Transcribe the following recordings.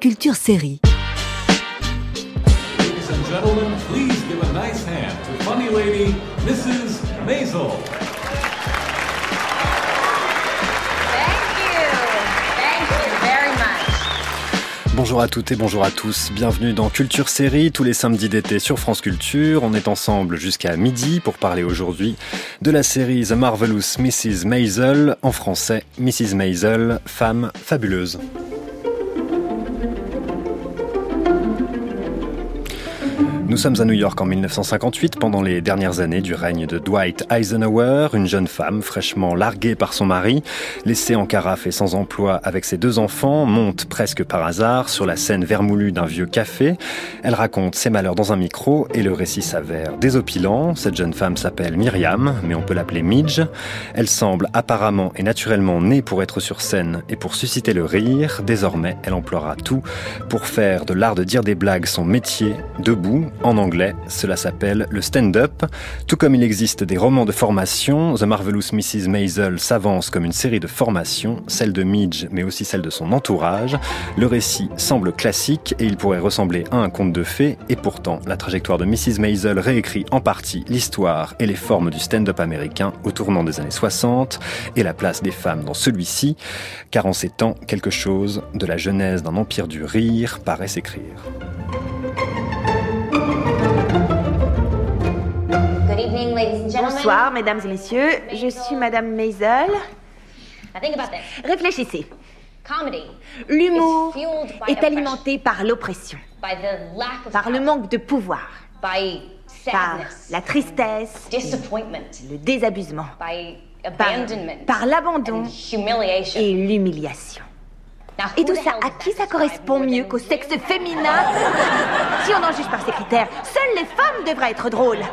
Culture Série. Ladies and gentlemen, please give a nice hand to funny lady, Mrs. Maisel. Thank you. Thank you very much. Bonjour à toutes et bonjour à tous, bienvenue dans Culture Série, tous les samedis d'été sur France Culture. On est ensemble jusqu'à midi pour parler aujourd'hui de la série The Marvelous Mrs. Maisel, en français Mrs. Maisel, femme fabuleuse. Nous sommes à New York en 1958, pendant les dernières années du règne de Dwight Eisenhower, une jeune femme fraîchement larguée par son mari, laissée en carafe et sans emploi avec ses deux enfants, monte presque par hasard sur la scène vermoulue d'un vieux café. Elle raconte ses malheurs dans un micro et le récit s'avère désopilant. Cette jeune femme s'appelle Myriam, mais on peut l'appeler Midge. Elle semble apparemment et naturellement née pour être sur scène et pour susciter le rire. Désormais, elle emploiera tout pour faire de l'art de dire des blagues son métier, debout, en anglais, cela s'appelle le stand-up. Tout comme il existe des romans de formation, The Marvelous Mrs. Maisel s'avance comme une série de formations, celle de Midge, mais aussi celle de son entourage. Le récit semble classique et il pourrait ressembler à un conte de fées, et pourtant, la trajectoire de Mrs. Maisel réécrit en partie l'histoire et les formes du stand-up américain au tournant des années 60 et la place des femmes dans celui-ci, car en ces temps, quelque chose de la genèse d'un empire du rire paraît s'écrire. Bonsoir, mesdames et messieurs. Je suis Madame Maisel. Réfléchissez. L'humour est alimenté par l'oppression, par le manque de pouvoir, par la tristesse, le désabusement, par, par l'abandon. Et l'humiliation. Et tout ça, à qui ça correspond mieux qu'au sexe féminin? Si on en juge par ces critères, seules les femmes devraient être drôles.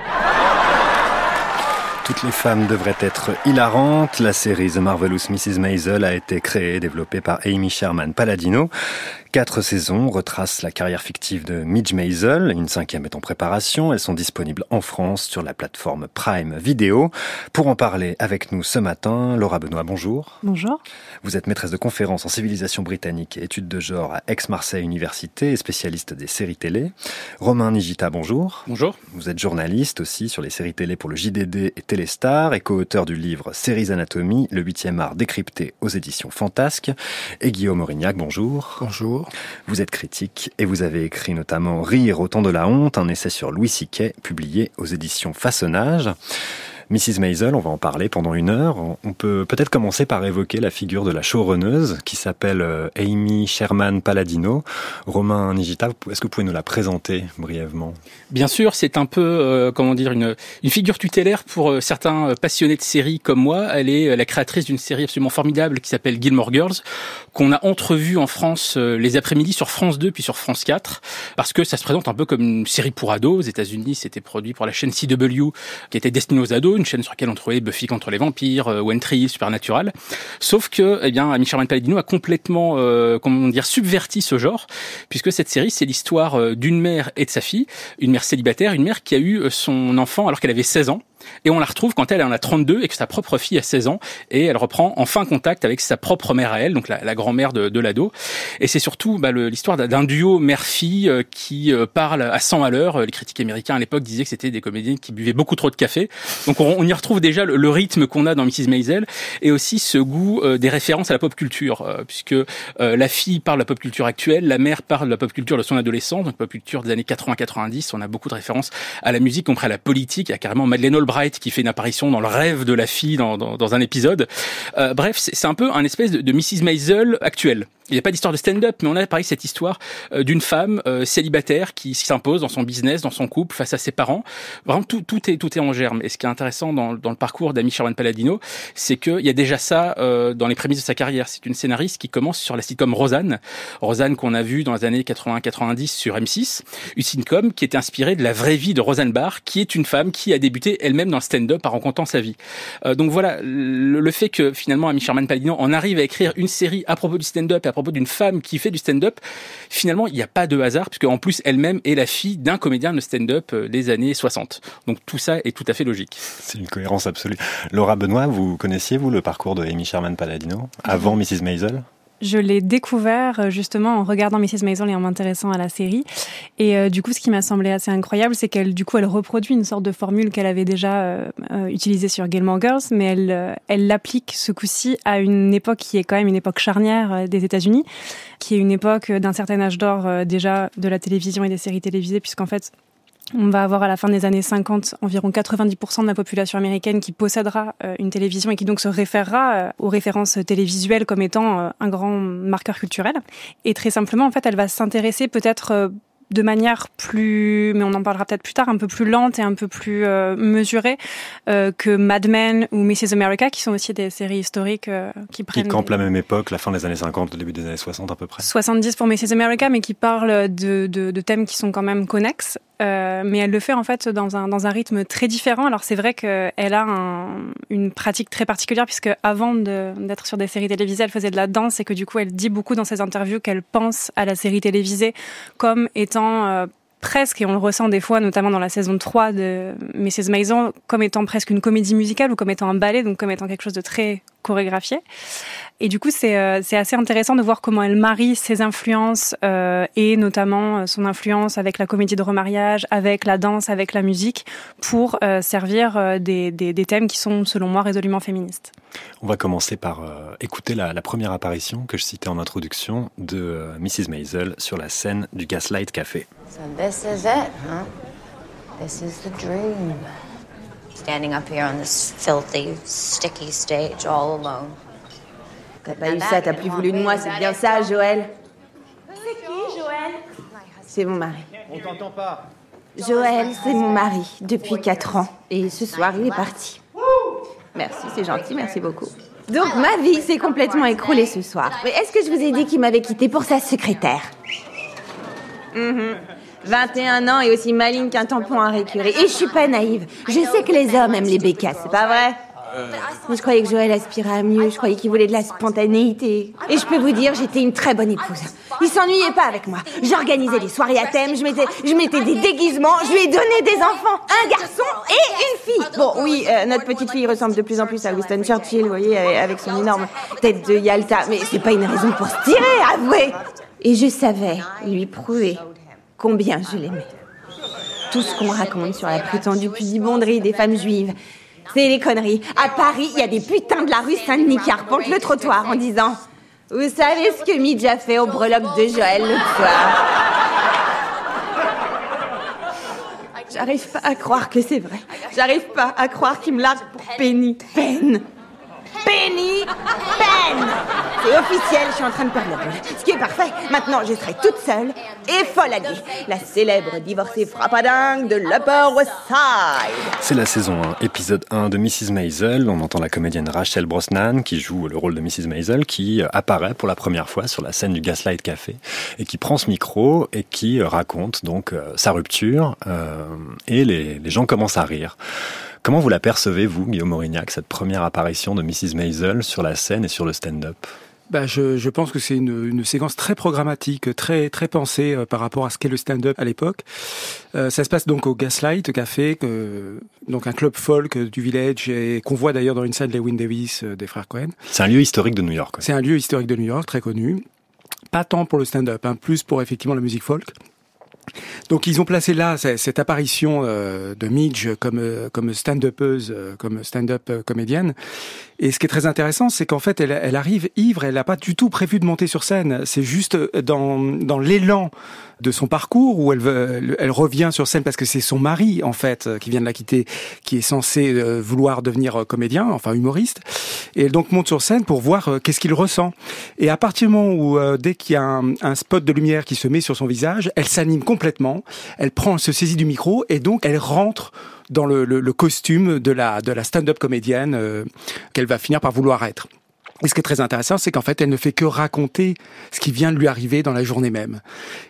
Toutes les femmes devraient être hilarantes. La série The Marvelous Mrs. Maisel a été créée et développée par Amy Sherman Palladino. Quatre saisons retracent la carrière fictive de Midge Maisel. Une cinquième est en préparation. Elles sont disponibles en France sur la plateforme Prime Video. Pour en parler avec nous ce matin, Laura Benoît, bonjour. Bonjour. Vous êtes maîtresse de conférences en civilisation britannique et études de genre à Aix-Marseille Université et spécialiste des séries télé. Romain Nigita, bonjour. Bonjour. Vous êtes journaliste aussi sur les séries télé pour le JDD et Téléstar et co-auteur du livre Séries Anatomie, le huitième art décrypté aux éditions Fantasques. Et Guillaume Aurignac, bonjour. Bonjour. Vous êtes critique et vous avez écrit notamment Rire au temps de la honte, un essai sur Louis Siquet publié aux éditions Façonnage. Mrs. Maisel, on va en parler pendant une heure. On peut peut-être commencer par évoquer la figure de la showrunneuse qui s'appelle euh, Amy Sherman Palladino. Romain Nigita, est-ce que vous pouvez nous la présenter brièvement? Bien sûr, c'est un peu, euh, comment dire, une, une figure tutélaire pour euh, certains euh, passionnés de séries comme moi. Elle est la créatrice d'une série absolument formidable qui s'appelle Gilmore Girls, qu'on a entrevue en France les après-midi sur France 2 puis sur France 4, parce que ça se présente un peu comme une série pour ados. Aux États-Unis, c'était produit pour la chaîne CW, qui était destinée aux ados, une chaîne sur laquelle on trouvait Buffy contre les vampires, euh, One Hill, Supernatural. Sauf que, eh bien, Amy Sherman Palladino a complètement, euh, comment dire, subverti ce genre, puisque cette série, c'est l'histoire euh, d'une mère et de sa fille, une mère célibataire, une mère qui a eu euh, son enfant alors qu'elle avait 16 ans. Et on la retrouve quand elle en a 32 et que sa propre fille a 16 ans et elle reprend enfin contact avec sa propre mère à elle, donc la, grand-mère de, l'ado. Et c'est surtout bah, l'histoire d'un- duo mère-fille euh, qui euh, parle à 100 à l'heure. Les critiques américains à l'époque disaient que c'était des comédiennes qui buvaient beaucoup trop de café. Donc on, y retrouve déjà le, rythme qu'on a dans Mrs. Maisel et aussi ce goût euh, des références à la pop culture, puisque la fille parle de la pop culture actuelle, la mère parle de la pop culture de son adolescence, donc pop culture des années 80-90. On a beaucoup de références à la musique, compris à la politique. A carrément Madeleine Albright qui fait une apparition dans le rêve de la fille dans, dans, un épisode. Euh, bref, c'est c'est un peu un espèce de, de Mrs. Maisel actuelle. Il n'y a pas d'histoire de stand-up, mais on a pareil cette histoire euh, d'une femme euh, célibataire qui s'impose dans son business, dans son couple, face à ses parents. Vraiment, tout, tout est tout est en germe. Et ce qui est intéressant dans, dans le parcours d'Amy Sherman Palladino, c'est qu'il y a déjà ça euh, dans les prémices de sa carrière. C'est une scénariste qui commence sur la sitcom Rosanne, Rosanne qu'on a vu dans les années 80-90 sur M6, une sitcom qui était inspirée de la vraie vie de Rosanne Barr, qui est une femme qui a débuté elle-même dans le stand-up en racontant sa vie. Euh, donc voilà, le, le fait que finalement Amy Sherman Palladino en arrive à écrire une série à propos du stand-up à propos d'une femme qui fait du stand-up, finalement il n'y a pas de hasard puisque en plus elle-même est la fille d'un comédien de stand-up euh, des années 60. Donc tout ça est tout à fait logique. C'est une cohérence absolue. Laura Benoît, vous connaissiez, vous, le parcours de Amy Sherman Palladino avant Mrs. Maisel? Je l'ai découvert euh, justement en regardant Mrs. Maisel et en m'intéressant à la série. Et euh, du coup, ce qui m'a semblé assez incroyable, c'est qu'elle, du coup, elle reproduit une sorte de formule qu'elle avait déjà euh, utilisée sur Gilmore Girls, mais elle, elle l'applique ce coup-ci à une époque qui est quand même une époque charnière des États-Unis, qui est une époque d'un certain âge d'or déjà de la télévision et des séries télévisées, puisqu'en fait, on va avoir à la fin des années 50 environ 90% de la population américaine qui possédera euh, une télévision et qui donc se référera euh, aux références télévisuelles comme étant euh, un grand marqueur culturel. Et très simplement, en fait, elle va s'intéresser peut-être de manière plus, mais on en parlera peut-être plus tard, un peu plus lente et un peu plus euh, mesurée euh, que Mad Men ou Mrs. America, qui sont aussi des séries historiques euh, qui Qui prennent campe la même époque, la fin des années 50, le début des années 60 à peu près. 70 pour Mrs. America, mais qui parle de, de, de thèmes qui sont quand même connexes. Euh, mais elle le fait en fait dans un, dans un rythme très différent. Alors c'est vrai qu'elle a un, une pratique très particulière puisque avant d'être sur des séries télévisées, elle faisait de la danse et que du coup elle dit beaucoup dans ses interviews qu'elle pense à la série télévisée comme étant euh, presque, et on le ressent des fois, notamment dans la saison 3 de Mrs. Maison, comme étant presque une comédie musicale ou comme étant un ballet, donc comme étant quelque chose de très chorégraphié. Et du coup, c'est euh, c'est assez intéressant de voir comment elle marie ses influences euh, et notamment euh, son influence avec la comédie de remariage, avec la danse, avec la musique, pour euh, servir euh, des, des, des thèmes qui sont, selon moi, résolument féministes. On va commencer par euh, écouter la, la première apparition que je citais en introduction de euh, Mrs. Maisel sur la scène du Gaslight Café. So this is it, huh? This is the dream. Standing up here on this filthy, sticky stage all alone. T'as pas eu ça, t'as plus voulu de moi, c'est bien ça, Joël C'est qui, Joël? C'est mon mari. On t'entend pas. Joël, c'est mon mari, depuis 4 ans. Et ce soir, il est parti. Merci, c'est gentil, merci beaucoup. Donc, ma vie s'est complètement écroulée ce soir. Mais est-ce que je vous ai dit qu'il m'avait quitté pour sa secrétaire? Mhm. 21 ans et aussi maligne qu'un tampon à récurer. Et je suis pas naïve. Je sais que les hommes aiment les bécasses, c'est pas vrai? Mais je croyais que Joël aspirait à mieux, je croyais qu'il voulait de la spontanéité. Et je peux vous dire, j'étais une très bonne épouse. Il s'ennuyait pas avec moi. J'organisais des soirées à thème, je mettais, je mettais des déguisements, je lui ai donné des enfants, un garçon et une fille. Bon, oui, euh, notre petite fille ressemble de plus en plus à Winston Churchill, vous voyez, avec son énorme tête de Yalta. Mais c'est pas une raison pour se tirer, avouez Et je savais lui prouver combien je l'aimais. Tout ce qu'on raconte sur la prétendue pudibonderie des femmes juives, c'est les conneries. À Paris, il y a des putains de la rue Saint-Denis qui arpentent le trottoir en disant Vous savez ce que Midge a fait au breloque de Joël l'autre soir? J'arrive pas à croire que c'est vrai. J'arrive pas à croire qu'il me largue pour Penny. Pen. Penny Pen C'est officiel, je suis en train de perdre la boule. Ce qui est parfait. Maintenant, je serai toute seule et folle alliée. La célèbre divorcée frappadingue de l'Upper West Side. C'est la saison 1, épisode 1 de Mrs. Maisel. On entend la comédienne Rachel Brosnan qui joue le rôle de Mrs. Maisel qui euh, apparaît pour la première fois sur la scène du Gaslight Café et qui prend ce micro et qui euh, raconte donc euh, sa rupture euh, et les gens commencent à rire. Comment vous la percevez, vous, Guillaume Aurignac, cette première apparition de Mrs. Maisel sur la scène et sur le stand-up? Bah, je, je pense que c'est une, une séquence très programmatique, très très pensée euh, par rapport à ce qu'est le stand-up à l'époque. Euh, ça se passe donc au Gaslight Café, que, donc un club folk du village et qu'on voit d'ailleurs dans une scène de Lewin Davis euh, des frères Cohen. C'est un lieu historique de New York. C'est un lieu historique de New York très connu. Pas tant pour le stand-up, hein, plus pour effectivement la musique folk. Donc ils ont placé là cette apparition euh, de Midge comme euh, comme stand-upeuse, euh, comme stand-up comédienne. Et ce qui est très intéressant, c'est qu'en fait elle, elle arrive ivre, elle n'a pas du tout prévu de monter sur scène. C'est juste euh, dans dans l'élan de son parcours où elle elle revient sur scène parce que c'est son mari en fait qui vient de la quitter, qui est censé euh, vouloir devenir euh, comédien, enfin humoriste. Et elle donc monte sur scène pour voir qu'est-ce qu'il ressent. Et à partir du moment où dès qu'il y a un, un spot de lumière qui se met sur son visage, elle s'anime complètement. Elle prend, elle se saisit du micro et donc elle rentre dans le, le- costume de la de la stand-up comédienne euh, qu'elle va finir par vouloir être. Et ce qui est très intéressant, c'est qu'en fait, elle ne fait que raconter ce qui vient de lui arriver dans la journée même.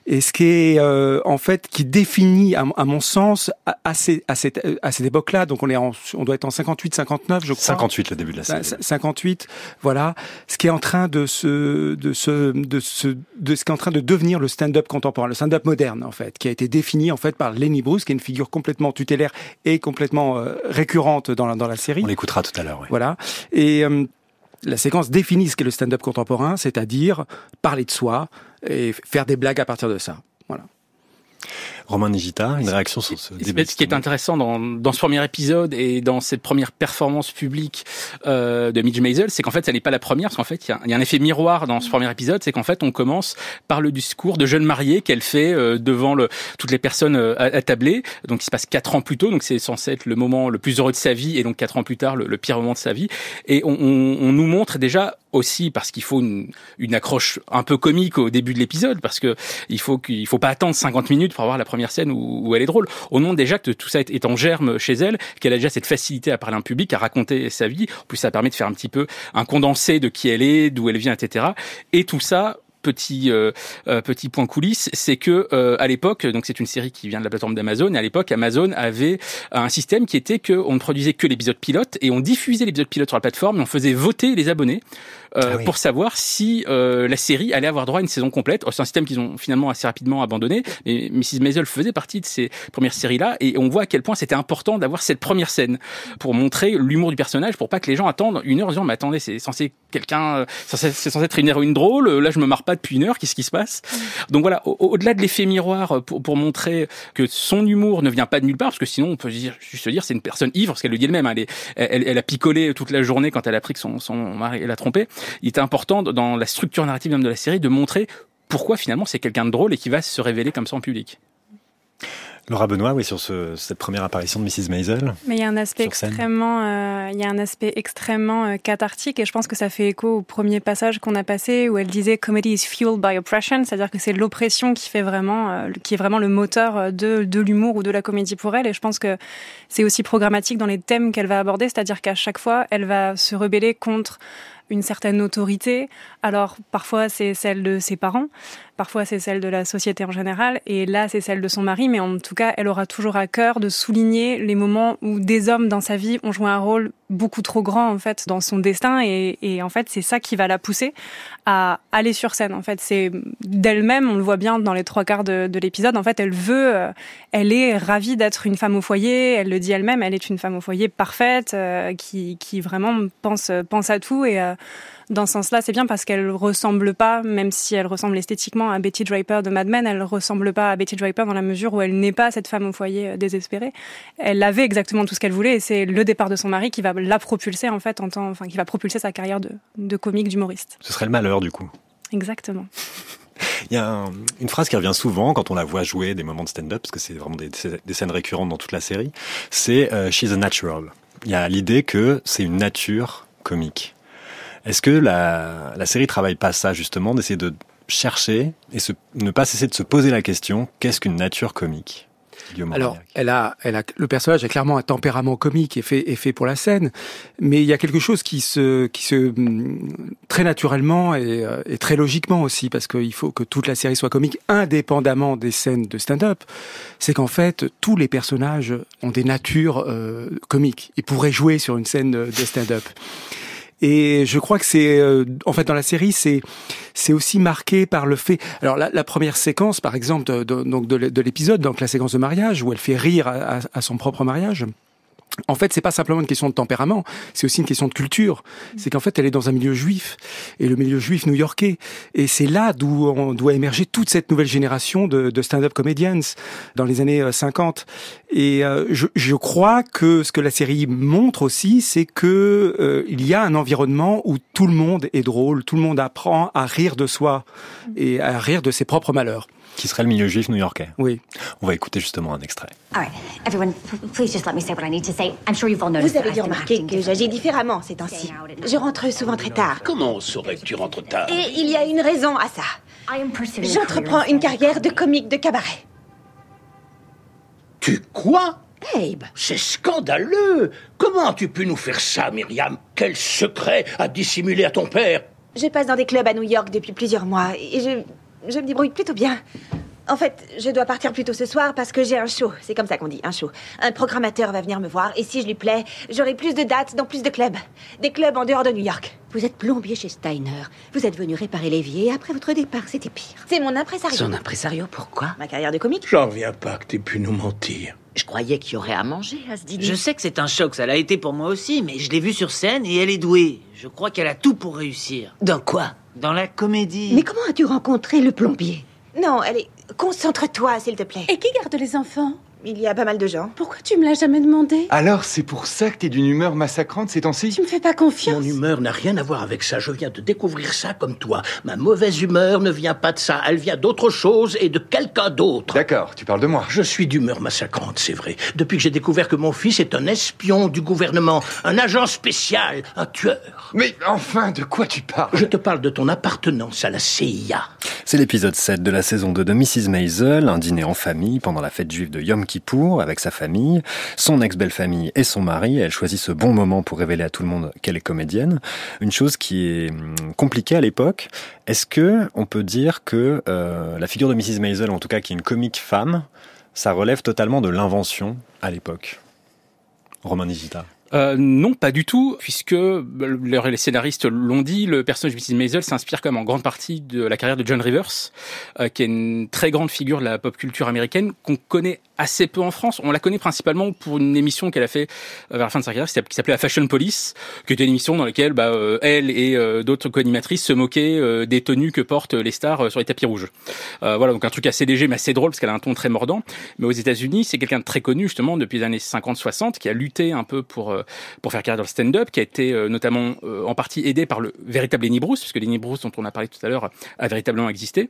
Et ce qui est, euh, en fait, qui définit, à, mon- à mon sens, à, à, ces- à cette, à cette époque-là, donc on est en, on doit être en 58, 59, je crois. 58, le début de la série. Cin- 58, voilà, ce qui est en train de se, de se, de se, de ce qui est en train de devenir le stand-up contemporain, le stand-up moderne en fait, qui a été défini en fait par Lenny Bruce, qui est une figure complètement tutélaire et complètement euh, récurrente dans la, dans la série. On l'écoutera tout à l'heure. oui. Voilà. Et euh, la séquence définit ce qu'est le stand-up contemporain, c'est-à-dire parler de soi et faire des blagues à partir de ça. Voilà. Romain Nigita, une réaction sur ce début. Ce qui est intéressant dans, dans ce premier épisode et dans cette première performance publique euh, de Midge Maisel, c'est qu'en fait, ça n'est pas la première, parce qu'en fait, il y, a, il y, a un effet miroir dans ce premier épisode, c'est qu'en fait, on commence par le discours de jeune mariée qu'elle fait euh, devant le, toutes les personnes euh, attablées, donc il se passe quatre ans plus tôt, donc c'est censé être le moment le plus heureux de sa vie, et donc quatre ans plus tard, le, le pire moment de sa vie, et on, on, on nous montre déjà aussi parce qu'il faut une, une, accroche un peu comique au début de l'épisode parce que il faut qu'il faut pas attendre 50 minutes pour avoir la première scène où, où elle est drôle. Au nom déjà que tout ça est en germe chez elle, qu'elle a déjà cette facilité à parler en public, à raconter sa vie. En plus, ça permet de faire un petit peu un condensé de qui elle est, d'où elle vient, etc. Et tout ça petit euh, petit point coulisse, c'est que euh, à l'époque, donc c'est une série qui vient de la plateforme d'Amazon, et à l'époque Amazon avait un système qui était que on ne produisait que l'épisode pilote et on diffusait l'épisode pilote sur la plateforme, et on faisait voter les abonnés euh, ah oui. pour savoir si euh, la série allait avoir droit à une saison complète. C'est un système qu'ils ont finalement assez rapidement abandonné, mais Mrs Maisel faisait partie de ces premières séries-là, et on voit à quel point c'était important d'avoir cette première scène pour montrer l'humour du personnage, pour pas que les gens attendent une heure en disant mais attendez c'est censé quelqu'un, c'est censé être une héroïne drôle, là je me marre pas depuis une heure, qu'est-ce qui se passe? Donc voilà, au-delà de l'effet miroir pour, pour montrer que son humour ne vient pas de nulle part, parce que sinon on peut dire, juste dire c'est une personne ivre, parce qu'elle le dit elle-même, elle, elle, elle, a picolé toute la journée quand elle a appris que son, son mari l'a trompé. Il était important dans la structure narrative même de la série de montrer pourquoi finalement c'est quelqu'un de drôle et qui va se révéler comme ça en public. Laura Benoît, oui, sur ce, cette première apparition de Mrs. Maisel. Mais il y a un aspect extrêmement, euh, il y a un aspect extrêmement euh, cathartique et je pense que ça fait écho au premier passage qu'on a passé où elle disait comedy is fueled by oppression, c'est-à-dire que c'est l'oppression qui fait vraiment, euh, qui est vraiment le moteur de, de l'humour ou de la comédie pour elle. Et je pense que c'est aussi programmatique dans les thèmes qu'elle va aborder, c'est-à-dire qu'à chaque fois, elle va se rebeller contre une certaine autorité. Alors parfois c'est celle de ses parents, parfois c'est celle de la société en général, et là c'est celle de son mari, mais en tout cas elle aura toujours à cœur de souligner les moments où des hommes dans sa vie ont joué un rôle beaucoup trop grand en fait dans son destin, et, et en fait c'est ça qui va la pousser à aller sur scène. En fait c'est d'elle-même, on le voit bien dans les trois quarts de, de l'épisode, en fait elle veut, euh, elle est ravie d'être une femme au foyer, elle le dit elle-même, elle est une femme au foyer parfaite, euh, qui, qui vraiment pense, pense à tout et euh, dans ce sens-là, c'est bien parce qu'elle ressemble pas, même si elle ressemble esthétiquement à Betty Draper de Mad Men, elle ressemble pas à Betty Draper dans la mesure où elle n'est pas cette femme au foyer désespérée. Elle avait exactement tout ce qu'elle voulait et c'est le départ de son mari qui va la propulser en fait en tant, enfin qui va propulser sa carrière de, de comique d'humoriste. Ce serait le malheur du coup. Exactement. Il y a un, une phrase qui revient souvent quand on la voit jouer des moments de stand-up, parce que c'est vraiment des, des, scènes récurrentes dans toute la série, c'est uh, She's a natural. Il y a l'idée que c'est une nature comique. Est-ce que la, la série travaille pas ça justement, d'essayer de chercher et se, ne pas cesser de se poser la question qu'est-ce qu'une nature comique alors, elle a, elle a, le personnage a clairement un tempérament comique et fait, est fait pour la scène, mais il y a quelque chose qui se, qui se très naturellement et, et très logiquement aussi, parce qu'il faut que toute la série soit comique, indépendamment des scènes de stand-up. C'est qu'en fait, tous les personnages ont des natures euh, comiques et pourraient jouer sur une scène de stand-up. Et je crois que c'est, euh, en fait, dans la série, c'est c'est aussi marqué par le fait. Alors la, première séquence, par exemple, de, de, de l'épisode, donc la séquence de mariage où elle fait rire à son propre mariage. En fait, c'est pas simplement une question de tempérament, c'est aussi une question de culture. C'est qu'en fait, elle est dans un milieu juif et le milieu juif new-yorkais, et c'est là d'où on doit émerger toute cette nouvelle génération de, de stand-up comedians dans les années 50. Et euh, je, je, crois que ce que la série montre aussi, c'est que euh, il y a un environnement où tout le monde est drôle, tout le monde apprend à rire de soi et à rire de ses propres malheurs qui serait le milieu juif new-yorkais. Oui. On va écouter justement un extrait. All right, everyone, please just let me say what I need to say. I'm sure you've all noticed. Vous avez dû remarquer que j'agis différemment ces temps-ci. Je rentre souvent très tard. Comment saurais que tu rentres tard? Et il y a une raison à ça. J'entreprends une carrière de comique de cabaret. Tu quoi Abe C'est scandaleux Comment as-tu pu nous faire ça, Myriam? Quel secret a dissimulé à ton père? Je passe dans des clubs à New York depuis plusieurs mois et je je me débrouille plutôt bien. En fait, je dois partir plus tôt ce soir parce que j'ai un show. C'est comme ça qu'on dit, un show. Un programmateur va venir me voir et si je lui plais, j'aurai plus de dates dans plus de clubs. Des clubs en dehors de New York. Vous êtes plombier chez Steiner. Vous êtes venu réparer l'évier et après votre départ, c'était pire. C'est mon impresario. Son impresario, pourquoi? Ma carrière de comique. J'en reviens pas que t'aies pu nous mentir. Je croyais qu'il y aurait à manger à ce dîner. Je sais que c'est un choc, ça l'a été pour moi aussi, mais je l'ai vue sur scène et elle est douée. Je crois qu'elle a tout pour réussir. Dans quoi? Dans la comédie. Mais comment as-tu rencontré le plombier? Non, allez, concentre-toi, s'il te plaît. Et qui garde les enfants? Il y a pas mal de gens. Pourquoi tu me l'as jamais demandé? Alors, c'est pour ça que t'es d'une humeur massacrante ces temps-ci? Tu me fais pas confiance Mon humeur n'a rien à voir avec ça. Je viens de découvrir ça comme toi. Ma mauvaise humeur ne vient pas de ça. Elle vient d'autre chose et de quelqu'un d'autre. D'accord, tu parles de moi. Je suis d'humeur massacrante, c'est vrai. Depuis que j'ai découvert que mon fils est un espion du gouvernement, un agent spécial, un tueur. Mais enfin, de quoi tu parles? Je te parle de ton appartenance à la CIA. C'est l'épisode 7 de la saison 2 de Mrs. Maisel, un dîner en famille pendant la fête juive de Yom Kippour avec sa famille, son ex-belle-famille et son mari. Elle choisit ce bon moment pour révéler à tout le monde qu'elle est comédienne. Une chose qui est hum, compliquée à l'époque. Est-ce que on peut dire que euh, la figure de Mrs. Maisel, en tout cas qui est une comique femme, ça relève totalement de l'invention à l'époque? Romain Digita. Euh, non, pas du tout, puisque le- les scénaristes l'ont dit, le personnage de Mrs. Maisel s'inspire même en grande partie de la carrière de John Rivers, euh, qui est une très grande figure de la pop culture américaine qu'on connaît assez peu en France. On la connaît principalement pour une émission qu'elle a fait euh, vers la fin de sa carrière, qui s'appelait la Fashion Police, qui était une émission dans laquelle bah, euh, elle et euh, d'autres co-animatrices se moquaient des tenues que portent les stars sur les tapis rouges. Euh, voilà, donc un truc assez léger mais assez drôle parce qu'elle a un ton très mordant. Mais aux États-Unis, c'est quelqu'un de très connu justement depuis les années 50-60 qui a lutté un peu pour pour faire carrière dans le stand-up, qui a été notamment en partie aidé par le véritable Lenny Bruce, puisque Lenny Bruce dont on a parlé tout à l'heure a véritablement existé.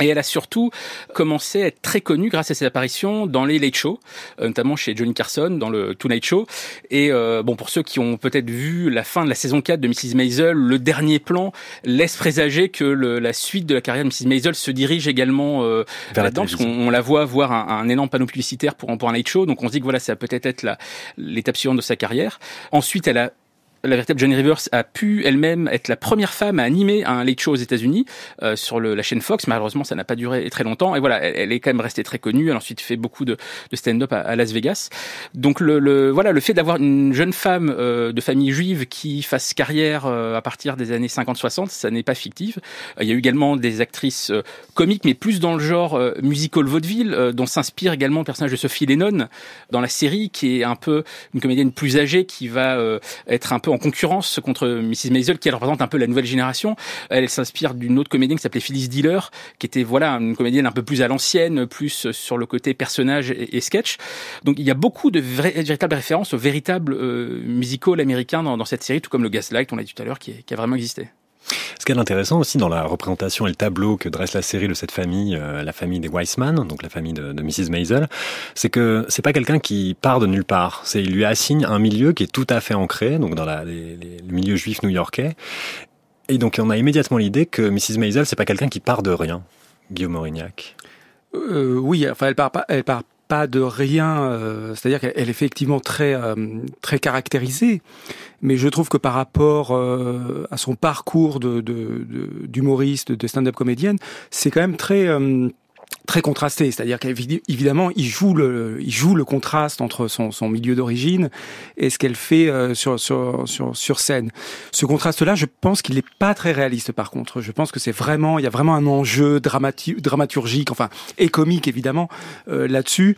Et elle a surtout commencé à être très connue grâce à ses apparitions dans les late shows, euh, notamment chez Johnny Carson dans le Tonight Show. Et euh, bon, pour ceux qui ont peut-être vu la fin de la saison 4 de Mrs. Maisel, le dernier plan laisse présager que le- la suite de la carrière de Mrs. Maisel se dirige également euh, Vers la là-dedans, parce qu'on la voit voir un, un énorme panneau publicitaire pour, un- pour un late show. Donc on se dit que voilà, ça va peut-être être la- l'étape suivante de sa carrière. Ensuite, elle a la véritable Johnny Rivers a pu elle-même être la première femme à animer un late show aux États-Unis euh, sur le, la chaîne Fox. Malheureusement, ça n'a pas duré très longtemps. Et voilà, elle, est quand même restée très connue. Elle a ensuite fait beaucoup de, de stand-up à, Las Vegas. Donc le, le voilà, le fait d'avoir une jeune femme euh, de famille juive qui fasse carrière euh, à partir des années 50-60, ça n'est pas fictif. Euh, il y a eu également des actrices euh, comiques, mais plus dans le genre euh, musical vaudeville, dont s'inspire également le personnage de Sophie Lennon dans la série, qui est un peu une comédienne plus âgée qui va être un peu concurrence contre Mrs. Maisel, qui elle représente un peu la nouvelle génération. Elle, s'inspire d'une autre comédienne qui s'appelait Phyllis Diller, qui était voilà une comédienne un peu plus à l'ancienne, plus sur le côté personnage et, et sketch. Donc il y a beaucoup de véritables références au véritable euh, musical américain dans, dans cette série, tout comme le Gaslight, on l'a dit tout à l'heure, qui, qui a vraiment existé. Ce qui est intéressant aussi dans la représentation et le tableau que dresse la série de cette famille, euh, la famille des Weissman, donc la famille de, Mrs. Maisel, c'est que c'est pas quelqu'un qui part de nulle part. C'est il lui assigne un milieu qui est tout à fait ancré, donc dans les- le milieu juif new-yorkais. Et donc on a immédiatement l'idée que Mrs. Maisel, c'est pas quelqu'un qui part de rien. Guillaume Aurignac. Euh, oui, enfin, elle part pas, elle part pas de rien. euh, C'est-à-dire qu'elle elle est effectivement très euh, très caractérisée, mais je trouve que par rapport euh, à son parcours de de- de- d'humoriste, de, stand-up comédienne, c'est quand même très euh, très contrasté, c'est-à-dire qu'évidemment il joue le il joue le contraste entre son, son milieu d'origine et ce qu'elle fait euh, sur, sur sur sur scène. Ce contraste-là, je pense qu'il n'est pas très réaliste. Par contre, je pense que c'est vraiment il y a vraiment un enjeu dramaturgique, enfin et comique évidemment euh, là-dessus,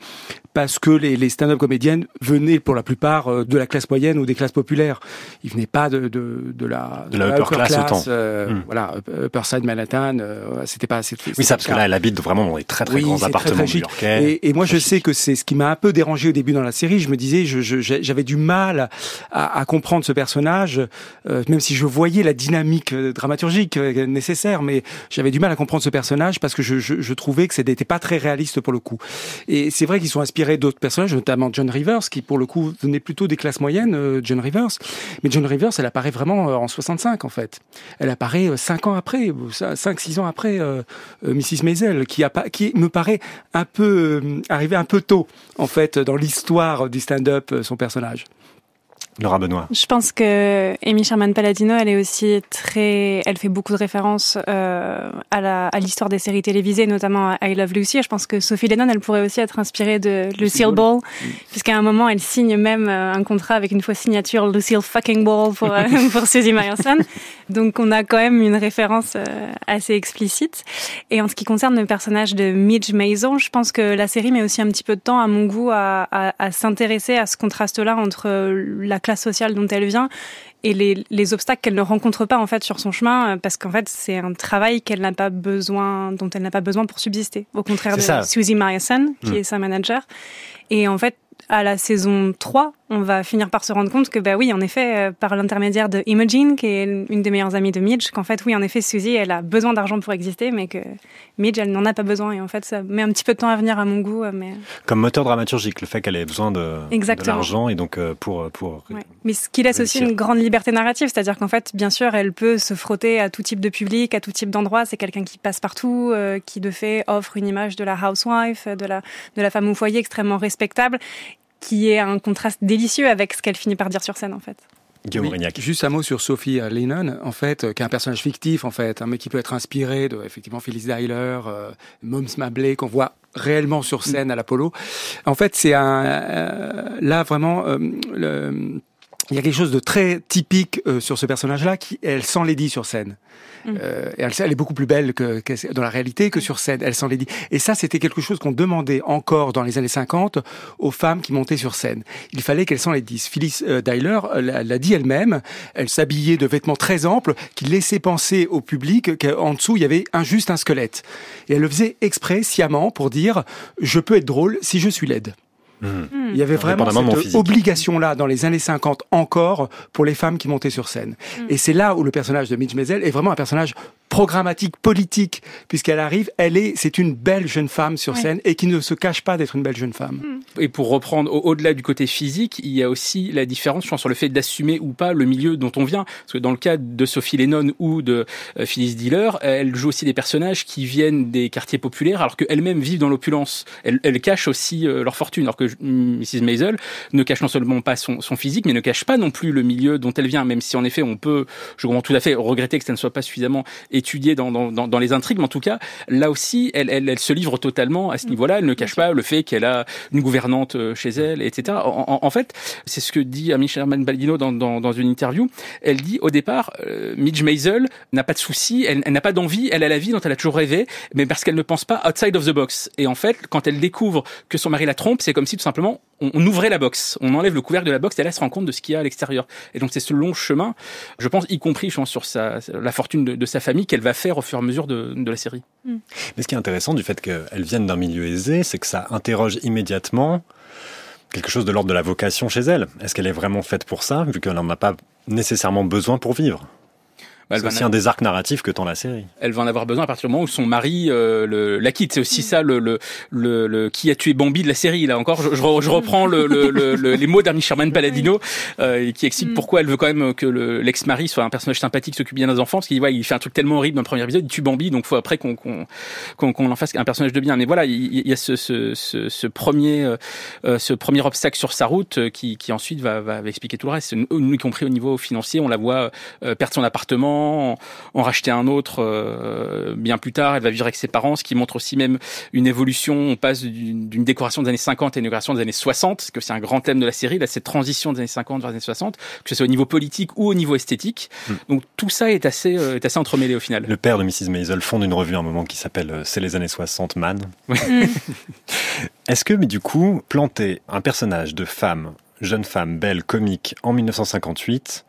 parce que les, les stand-up comédiennes venaient pour la plupart euh, de la classe moyenne ou des classes populaires. Ils venaient pas de de, de la De la upper class autant. euh, Hmm. Voilà, Upper Side Manhattan. euh, c'était pas. c'était- Oui, ça, parce que là, elle habite vraiment dans des très très Oui, grands très, appartements très chic. new-yorkais. Et, et moi, je sais que c'est ce qui m'a un peu dérangé au début dans la série. Je me disais, je- je- j'ai- j'avais du mal à, à comprendre ce personnage, euh, même si je voyais la dynamique euh, dramaturgique euh, nécessaire, mais j'avais du mal à comprendre ce personnage parce que je, je, je trouvais que c'était pas très réaliste pour le coup. Et c'est vrai qu'ils sont inspirés d'autres personnages, notamment John Rivers, qui pour le coup venait plutôt des classes moyennes, euh, John Rivers. Mais John Rivers, elle apparaît vraiment euh, en 65 en fait. Elle apparaît euh, cinq ans après, 5-6 ans après euh, euh, Mrs. Maisel, qui, a pas, qui me paraît un peu euh, arrivé un peu tôt en fait dans l'histoire du stand-up, euh, son personnage. Laura Benoît. Je pense que Amy Sherman Palladino, elle est aussi très, elle fait beaucoup de références euh, à la à l'histoire des séries télévisées, notamment à I Love Lucy. Je pense que Sophie Lennon, elle pourrait aussi être inspirée de Lucille Ball, puisqu'à un moment, elle signe même euh, un contrat avec une fausse signature Lucille fucking Ball pour euh, pour Susie Myerson. Donc on a quand même une référence euh, assez explicite. Et en ce qui concerne le personnage de Midge Maison, je pense que la série met aussi un petit peu de temps, à mon goût, à, à, à s'intéresser à ce contraste-là entre la classe sociale dont elle vient et les, les obstacles qu'elle ne rencontre pas en fait sur son chemin, euh, parce qu'en fait c'est un travail qu'elle n'a pas besoin, dont elle n'a pas besoin pour subsister. Au contraire de ça. Susie Myerson, qui Mm. est sa manager. Et en fait, à la saison 3, on va finir par se rendre compte que, bah oui, en effet, euh, par l'intermédiaire de Imogen, qui est une des meilleures amies de Midge, qu'en fait, oui, en effet, Suzy, elle a besoin d'argent pour exister, mais que Midge, elle n'en a pas besoin. Et en fait, ça met un petit peu de temps à venir à mon goût, euh, mais... Comme moteur dramaturgique, le fait qu'elle ait besoin de, de l'argent et donc euh, pour pour Ouais. Mais ce qui laisse aussi une grande liberté narrative, c'est-à-dire qu'en fait, bien sûr, elle peut se frotter à tout type de public, à tout type d'endroit. C'est quelqu'un qui passe partout, euh, qui de fait offre une image de la housewife, de la de la femme au foyer extrêmement respectable, qui est un contraste délicieux avec ce qu'elle finit par dire sur scène, en fait. Guillaume Oui. Juste un mot sur Sophie Lennon, en fait, euh, qui est un personnage fictif, en fait, hein, mais qui peut être inspiré de, effectivement, Phyllis Dyer, euh, Mums Mabley, qu'on voit réellement sur scène à l'Apollo. En fait, c'est un, euh, là, vraiment, euh, le- il y a quelque chose de très typique euh, sur ce personnage-là, qui, elle sent Lady sur scène. Euh, et elle, elle est beaucoup plus belle que, que- dans la réalité que sur scène. Elle s'en l'est dit. Et ça, c'était quelque chose qu'on demandait encore dans les années 50 aux femmes qui montaient sur scène. Il fallait qu'elles s'en les disent. Phyllis euh, Dyer euh, l'a l'a dit elle-même. Elle s'habillait de vêtements très amples qui laissaient penser au public qu'en dessous, il y avait un, juste un squelette. Et elle le faisait exprès, sciemment, pour dire « je peux être drôle si je suis laide ». Il y avait vraiment cette obligation-là dans les années 50 encore pour les femmes qui montaient sur scène. Et c'est là où le personnage de Midge Maisel est vraiment un personnage programmatique, politique, puisqu'elle arrive, elle est, c'est une belle jeune femme sur Ouais. scène et qui ne se cache pas d'être une belle jeune femme. Et pour reprendre au- au-delà du côté physique, il y a aussi la différence, je pense, sur le fait d'assumer ou pas le milieu dont on vient. Parce que dans le cas de Sophie Lennon ou de euh, Phyllis Diller, elle joue aussi des personnages qui viennent des quartiers populaires, alors qu'elles-mêmes vivent dans l'opulence. Elles, elles cachent aussi euh, leur fortune, alors que mm, Mrs. Maisel ne cache non seulement pas son, son physique, mais ne cache pas non plus le milieu dont elle vient, même si en effet on peut, je comprends tout à fait, regretter que ça ne soit pas suffisamment étudié dans, dans, dans, les intrigues, mais en tout cas, là aussi, elle, elle, elle se livre totalement à ce niveau-là. Elle ne cache pas le fait qu'elle a une gouvernante euh, chez elle, etc. En, en- fait, c'est ce que dit Amy Sherman Baldino dans, dans, dans une interview. Elle dit au départ, euh, Midge Maisel n'a pas de soucis, elle, elle n'a pas d'envie, elle a la vie dont elle a toujours rêvé, mais parce qu'elle ne pense pas outside of the box. Et en fait, quand elle découvre que son mari la trompe, c'est comme si tout simplement on, on ouvrait la box, on enlève le couvercle de la box et elle se rend compte de ce qu'il y a à l'extérieur. Et donc c'est ce long chemin, je pense, y compris je pense, sur sa, la fortune de, de sa famille qu'elle va faire au fur et à mesure de, de la série. Mais ce qui est intéressant du fait qu'elles viennent d'un milieu aisé, c'est que ça interroge immédiatement quelque chose de l'ordre de la vocation chez elle. Est-ce qu'elle est vraiment faite pour ça, vu qu'elle n'en a pas nécessairement besoin pour vivre? C'est va aussi un des arcs narratifs que tend la série. elle va en avoir besoin à partir du moment où son mari euh, le, la quitte. C'est aussi ça le, le, le, le- qui a tué Bambi de la série. Là encore, je, je re- je reprends le, le, le- le- les mots d'Arnie Sherman Palladino euh, qui explique pourquoi elle veut quand même que le- l'ex-mari soit un personnage sympathique, s'occupe bien des enfants, parce qu'il ouais, il fait un truc tellement horrible dans le premier épisode, il tue Bambi, donc faut après qu'on qu'on qu'on qu'on en fasse un personnage de bien. Mais voilà, il, il y a ce, ce, ce, ce premier euh, euh, ce premier obstacle sur sa route euh, qui, qui ensuite va, va, va expliquer tout le reste, y compris au niveau financier. On la voit euh, perdre son appartement, en, en racheter un autre euh, bien plus tard. Elle va vivre avec ses parents, ce qui montre aussi même une évolution. On passe d'une décoration des années 50 à une décoration des années 60, ce que c'est un grand thème de la série, là, cette transition des années 50 vers les années 60, que ce soit au niveau politique ou au niveau esthétique. Donc tout ça est assez, euh, est assez entremêlé au final. Le père de Mrs. Maisel fonde une revue à un moment qui s'appelle euh, C'est les années 60 Man. Est-ce que, mais du coup, planter un personnage de femme, jeune femme, belle, comique, en 1958,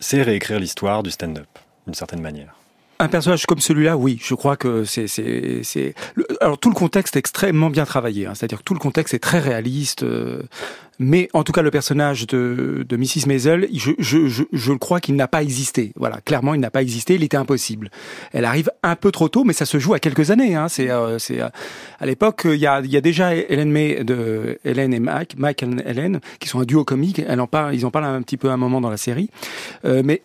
c'est réécrire l'histoire du stand-up, d'une certaine manière Un personnage comme celui-là, oui, je crois que c'est c'est Alors tout le contexte est extrêmement bien travaillé, hein, c'est-à-dire que tout le contexte est très réaliste. euh, Mais en tout cas, le personnage de, Mrs. Maisel, je, je, crois qu'il n'a pas existé. Voilà, clairement, il n'a pas existé. Il était impossible. Elle arrive un peu trop tôt, mais ça se joue à quelques années. Hein. C'est, euh, euh, à l'époque, il y a, déjà Hélène et Mike, et Hélène, qui sont un duo comique. Ils en parlent un petit peu à un moment dans la série, mais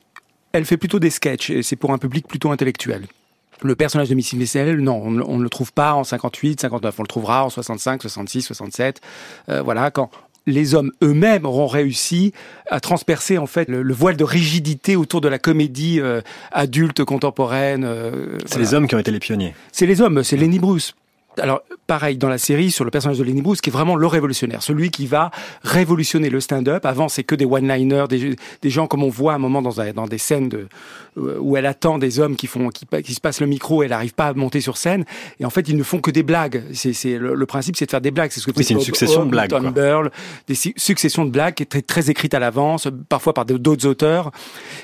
elle fait plutôt des sketchs. Et c'est pour un public plutôt intellectuel. Le personnage de Missy Maisel, non, on, ne- on ne le trouve pas en 58, 59. On le trouvera en 65, 66, 67. Euh, voilà, quand les hommes eux-mêmes auront réussi à transpercer en fait le, le voile de rigidité autour de la comédie euh, adulte contemporaine. euh, C'est voilà. les hommes qui ont été les pionniers. C'est les hommes, c'est Lenny Bruce. Alors, pareil, dans la série, sur le personnage de Lenny Bruce, qui est vraiment le révolutionnaire, celui qui va révolutionner le stand-up. Avant, c'est que des one-liners, des, des gens comme on voit à un moment dans, des scènes de, où elle attend des hommes qui font, qui, qui se passent le micro, elle n'arrive pas à monter sur scène. Et en fait, ils ne font que des blagues. C'est, c'est le, le principe, c'est de faire des blagues. C'est ce que Oui, c'est une succession de blagues, Tom quoi. Burl, des su- successions de blagues qui est très, très écrites à l'avance, parfois par d'autres auteurs.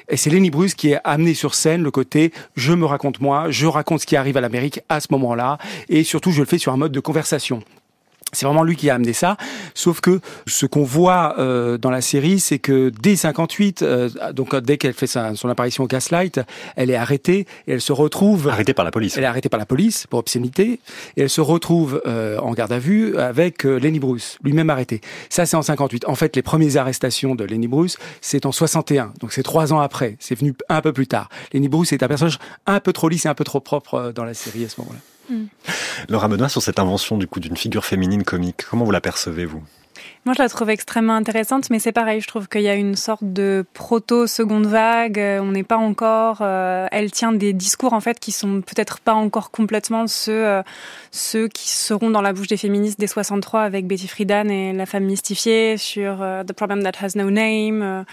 Et c'est Lenny Bruce qui est amené sur scène le côté je me raconte moi, je raconte ce qui arrive à l'Amérique à ce moment-là, et surtout je le fais sur un mode de conversation. C'est vraiment lui qui a amené ça. Sauf que ce qu'on voit euh, dans la série, c'est que dès 58, euh, donc euh, dès qu'elle fait sa, son apparition au Gaslight, elle est arrêtée et elle se retrouve arrêtée par la police. Elle est arrêtée par la police pour obscénité et elle se retrouve euh, en garde à vue avec Lenny Bruce, lui-même arrêté. Ça, c'est en 58. En fait, les premières arrestations de Lenny Bruce, c'est en 61. Donc c'est trois ans après. C'est venu un peu plus tard. Lenny Bruce est un personnage un peu trop lisse et un peu trop propre dans la série à ce moment-là. Laura Benoît, sur cette invention du coup d'une figure féminine comique, comment vous la percevez vous? Moi, je la trouve extrêmement intéressante, mais c'est pareil. Je trouve qu'il y a une sorte de proto-seconde vague. euh, On n'est pas encore. euh, elle tient des discours en fait qui sont peut-être pas encore complètement ceux euh, ceux qui seront dans la bouche des féministes dès 63 avec Betty Friedan et la femme mystifiée sur euh, The Problem That Has No Name,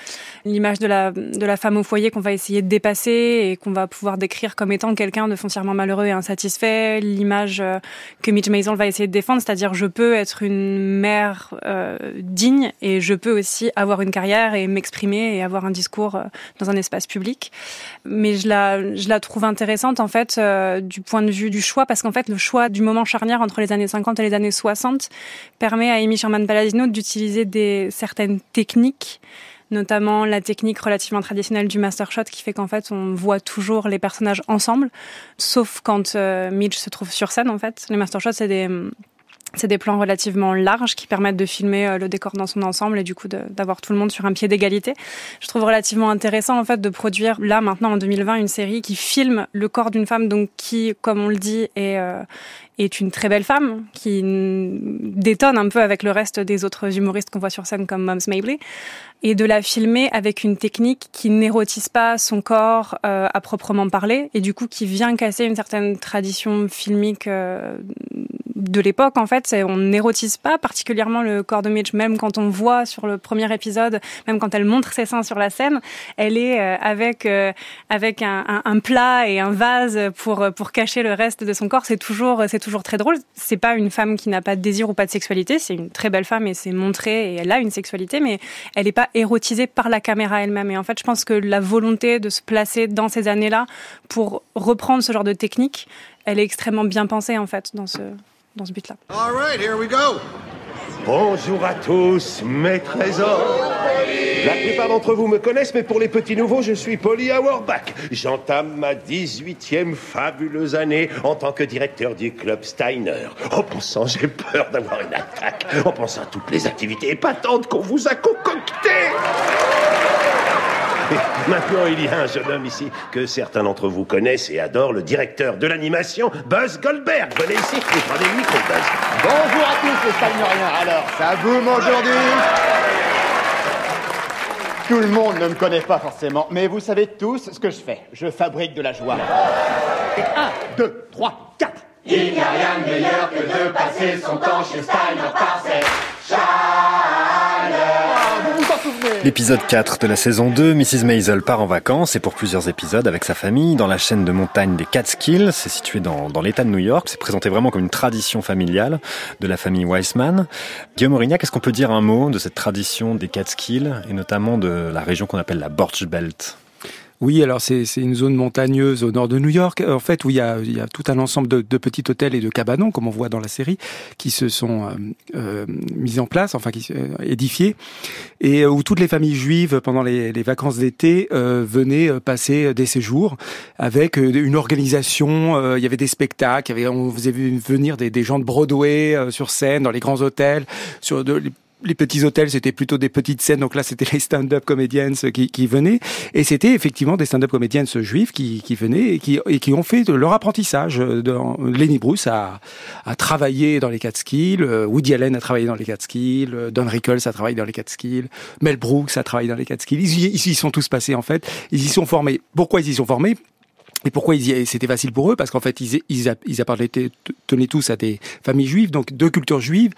l'image de la de la femme au foyer qu'on va essayer de dépasser et qu'on va pouvoir décrire comme étant quelqu'un de foncièrement malheureux et insatisfait. L'image que Mitch Maisel va essayer de défendre, c'est-à-dire je peux être une mère digne et je peux aussi avoir une carrière et m'exprimer et avoir un discours euh, dans un espace public. Mais je la, je la trouve intéressante en fait euh, du point de vue du choix parce qu'en fait le choix du moment charnière entre les années 50 et les années 60 permet à Amy Sherman Palladino d'utiliser des certaines techniques notamment la technique relativement traditionnelle du master shot qui fait qu'en fait on voit toujours les personnages ensemble sauf quand euh, Mitch se trouve sur scène en fait les master shots c'est des c'est des plans relativement larges qui permettent de filmer euh, le décor dans son ensemble et du coup d'avoir tout le monde sur un pied d'égalité. Je trouve relativement intéressant en fait de produire là maintenant en 2020 une série qui filme le corps d'une femme donc qui, comme on le dit, est euh, est une très belle femme qui détonne un peu avec le reste des autres humoristes qu'on voit sur scène comme Moms Mabley et de la filmer avec une technique qui n'érotise pas son corps euh, à proprement parler et du coup qui vient casser une certaine tradition filmique euh, de l'époque en fait on n'érotise pas particulièrement le corps de Mitch même quand on voit sur le premier épisode même quand elle montre ses seins sur la scène elle est euh, avec euh, avec un, plat et un vase pour pour cacher le reste de son corps. C'est toujours c'est toujours très drôle. C'est pas une femme qui n'a pas de désir ou pas de sexualité. C'est une très belle femme et c'est montré et elle a une sexualité mais elle est pas érotisée par la caméra elle-même. Et en fait je pense que la volonté de se placer dans ces années-là pour reprendre ce genre de technique elle est extrêmement bien pensée en fait dans ce dans ce but-là. All right, here we go. Bonjour à tous, mes trésors. La plupart d'entre vous me connaissent, mais pour les petits nouveaux, je suis Polly Auerbach. J'entame ma 18e fabuleuse année en tant que directeur du club Steiner. En pensant, j'ai peur d'avoir une attaque. En pensant à toutes les activités épatantes qu'on vous a concoctées. Maintenant, il y a un jeune homme ici que certains d'entre vous connaissent et adorent, le directeur de l'animation, Buzz Goldberg. Venez ici et prenez le micro, Buzz. Bonjour à tous les Steineriens. Alors, ça boum aujourd'hui? Tout le monde ne me connaît pas forcément, mais vous savez tous ce que je fais. Je fabrique de la joie. Et un, deux, trois, quatre. Il n'y a rien de meilleur que de passer son temps chez Steiner par L'épisode 4 de la saison 2, Mrs. Maisel part en vacances et pour plusieurs épisodes avec sa famille dans la chaîne de montagne des Catskills. C'est situé dans, dans l'état de New York. C'est présenté vraiment comme une tradition familiale de la famille Weissman. Guillaume Aurignac, est-ce qu'on peut dire un mot de cette tradition des Catskills et notamment de la région qu'on appelle la Birch Belt? Oui, alors c'est une zone montagneuse au nord de New York, en fait, où il y a, il y a tout un ensemble de, de petits hôtels et de cabanons, comme on voit dans la série, qui se sont euh, euh, mis en place, enfin qui euh, édifiés, et où toutes les familles juives, pendant les, les vacances d'été, euh, venaient euh, passer des séjours avec euh, une organisation. euh, il y avait des spectacles, il y avait, on faisait venir des, des gens de Broadway euh, sur scène, dans les grands hôtels, sur de, les petits hôtels, c'était plutôt des petites scènes. Donc là, c'était les stand-up comedians qui, qui venaient. Et c'était effectivement des stand-up comedians juifs qui, qui venaient et qui, et qui ont fait leur apprentissage. Dans, Lenny Bruce a, a travaillé dans les Catskills, Woody Allen a travaillé dans les Catskills, Don Rickles a travaillé dans les Catskills, Mel Brooks a travaillé dans les Catskills. Ils, ils y sont tous passés en fait. Ils y sont formés. Pourquoi ils y sont formés? Et pourquoi c'était facile pour eux? Parce qu'en fait, ils, ils, ils appartenaient tous à des familles juives, donc deux cultures juives.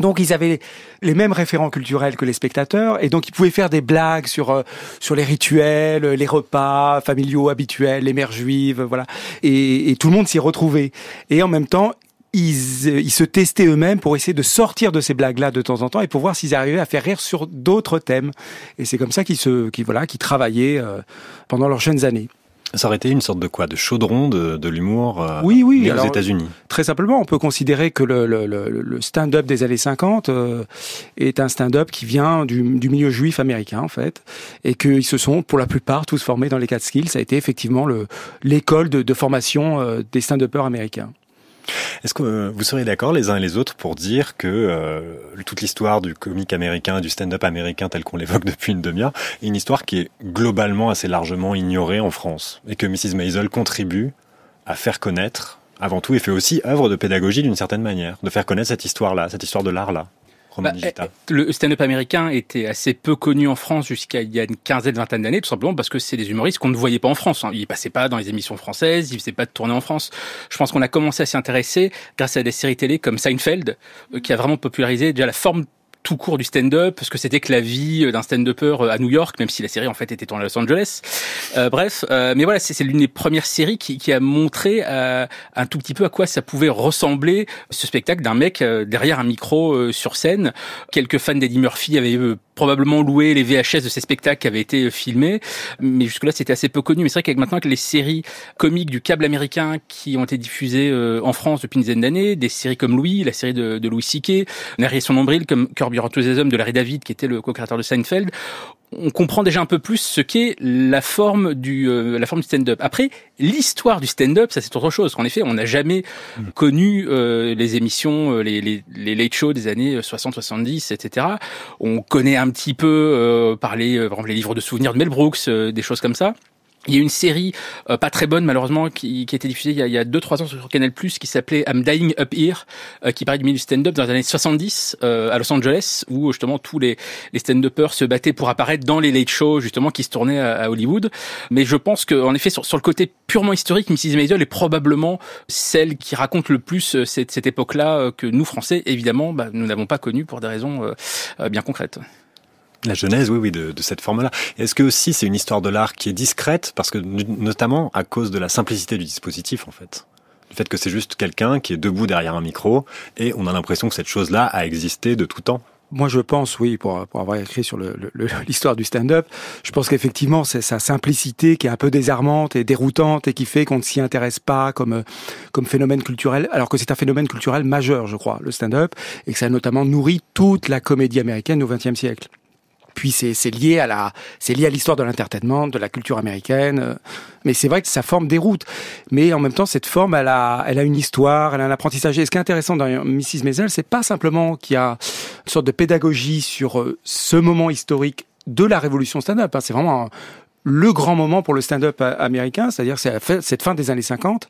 Donc ils avaient les mêmes référents culturels que les spectateurs et donc ils pouvaient faire des blagues sur euh, sur les rituels, les repas familiaux habituels, les mères juives, voilà. Et, et tout le monde s'y retrouvait. Et en même temps, ils, ils se testaient eux-mêmes pour essayer de sortir de ces blagues-là de temps en temps et pour voir s'ils arrivaient à faire rire sur d'autres thèmes. Et c'est comme ça qu'ils se, qu'ils voilà, qu'ils travaillaient euh, pendant leurs jeunes années. Ça aurait été une sorte de quoi De chaudron de, de l'humour euh, oui, oui, aux États-Unis? Très simplement, on peut considérer que le, le, le stand-up des années 50 euh, est un stand-up qui vient du, du, milieu juif américain, en fait, et qu'ils se sont, pour la plupart, tous formés dans les Catskills. Ça a été effectivement l'école de, de, formation euh, des stand-uppers américains. Est-ce que euh, vous seriez d'accord les uns et les autres pour dire que euh, toute l'histoire du comique américain, du stand-up américain tel qu'on l'évoque depuis une demi-heure, est une histoire qui est globalement assez largement ignorée en France et que Mrs. Maisel contribue à faire connaître avant tout et fait aussi œuvre de pédagogie d'une certaine manière, de faire connaître cette histoire-là, cette histoire de l'art-là? Bah, le stand-up américain était assez peu connu en France jusqu'à il y a une quinzaine, vingtaine d'années, tout simplement parce que c'est des humoristes qu'on ne voyait pas en France. Hein. Ils passaient pas dans les émissions françaises, ils faisaient pas de tournée en France. Je pense qu'on a commencé à s'y intéresser grâce à des séries télé comme Seinfeld, euh, qui a vraiment popularisé déjà la forme tout court du stand-up, ce que c'était que la vie d'un stand-upper à New York, même si la série en fait était en Los Angeles. Euh, bref, euh, mais voilà, c'est l'une des premières séries qui, qui a montré euh, un tout petit peu à quoi ça pouvait ressembler ce spectacle d'un mec euh, derrière un micro euh, sur scène. Quelques fans d'Eddie Murphy avaient probablement loué les VHS de ces spectacles qui avaient été filmés, mais jusque-là c'était assez peu connu. Mais c'est vrai qu'avec maintenant que les séries comiques du câble américain qui ont été diffusées en France depuis une dizaine d'années, des séries comme Louis, la série de, de Louis C.K., Nerrier son nombril, comme Curb Your Enthusiasm de Larry David, qui était le co-créateur de Seinfeld, on comprend déjà un peu plus ce qu'est la forme du euh, la forme du stand-up. Après, l'histoire du stand-up, ça c'est autre chose. En effet, on n'a jamais mm. connu euh, les émissions, euh, les, les, les, late shows des années 60, 70, etc. On connaît un petit peu par les, par exemple, les livres de souvenirs de Mel Brooks, des choses comme ça. Il y a une série euh, pas très bonne malheureusement qui, qui a été diffusée il y a, il y a 2-3 ans sur Canal Plus qui s'appelait I'm Dying Up Here euh, qui parlait du milieu du stand-up dans les années 70 euh, à Los Angeles où justement tous les, les stand-uppers se battaient pour apparaître dans les late shows justement qui se tournaient à, Hollywood. Mais je pense qu'en effet sur, sur, le côté purement historique, Mrs. Maisel est probablement celle qui raconte le plus cette, cette époque-là que nous Français évidemment bah, nous n'avons pas connu pour des raisons bien concrètes. La genèse, oui, oui, de, de cette forme-là. Est-ce que aussi c'est une histoire de l'art qui est discrète, parce que notamment à cause de la simplicité du dispositif, en fait du fait que c'est juste quelqu'un qui est debout derrière un micro, et on a l'impression que cette chose-là a existé de tout temps moi, je pense, oui, pour, pour avoir écrit sur l'histoire du stand-up, je pense qu'effectivement, c'est sa simplicité qui est un peu désarmante et déroutante et qui fait qu'on ne s'y intéresse pas comme, comme phénomène culturel, alors que c'est un phénomène culturel majeur, je crois, le stand-up, et que ça a notamment nourri toute la comédie américaine au XXe siècle. Puis c'est lié à la c'est lié à l'histoire de l'entertainment, de la culture américaine. Euh, mais c'est vrai que ça forme des routes. Mais en même temps, cette forme, elle a elle a une histoire, elle a un apprentissage. Et ce qui est intéressant dans Mrs. Maisel, c'est pas simplement qu'il y a une sorte de pédagogie sur euh, ce moment historique de la révolution stand-up. Hein. C'est vraiment le grand moment pour le stand-up américain, c'est-à-dire c'est cette fin des années 50.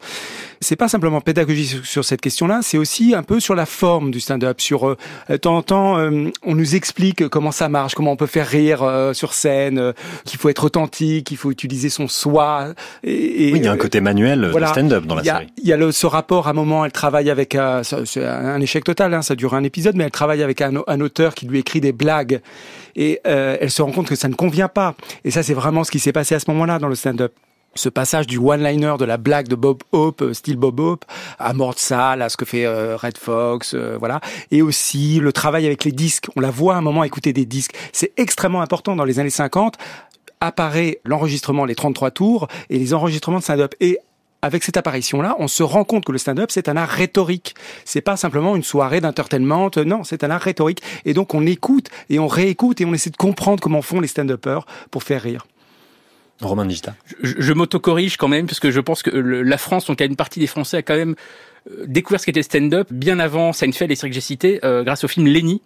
C'est pas simplement pédagogie sur, cette question-là, c'est aussi un peu sur la forme du stand-up. Sur euh, temps en temps, euh, on nous explique comment ça marche, comment on peut faire rire euh, sur scène, euh, qu'il faut être authentique, qu'il faut utiliser son soi. Et, oui, il y a un côté manuel de stand-up dans la série. Il y a le, ce rapport. À un moment, elle travaille avec c'est un échec total. Hein, ça dure un épisode, mais elle travaille avec un, un auteur qui lui écrit des blagues et elle se rend compte que ça ne convient pas. Et ça, c'est vraiment ce qui s'est passé à ce moment-là dans le stand-up ce passage du one-liner de la blague de Bob Hope, euh, style Bob Hope, à mort de salle, à ce que fait euh, Red Fox, euh, voilà, et aussi le travail avec les disques. On la voit à un moment écouter des disques. C'est extrêmement important dans les années 50 apparaît l'enregistrement, les 33 tours, et les enregistrements de stand-up. Et avec cette apparition-là, on se rend compte que le stand-up, c'est un art rhétorique. C'est pas simplement une soirée d'entertainment. Non, c'est un art rhétorique. Et donc, on écoute et on réécoute et on essaie de comprendre comment font les stand-uppers pour faire rire. Romain Digita. Je, je m'autocorrige quand même, parce que je pense que la France, donc a une partie des Français, a quand même euh, découvert ce qu'était le stand-up bien avant Seinfeld et séries que j'ai euh, grâce au film Lenny,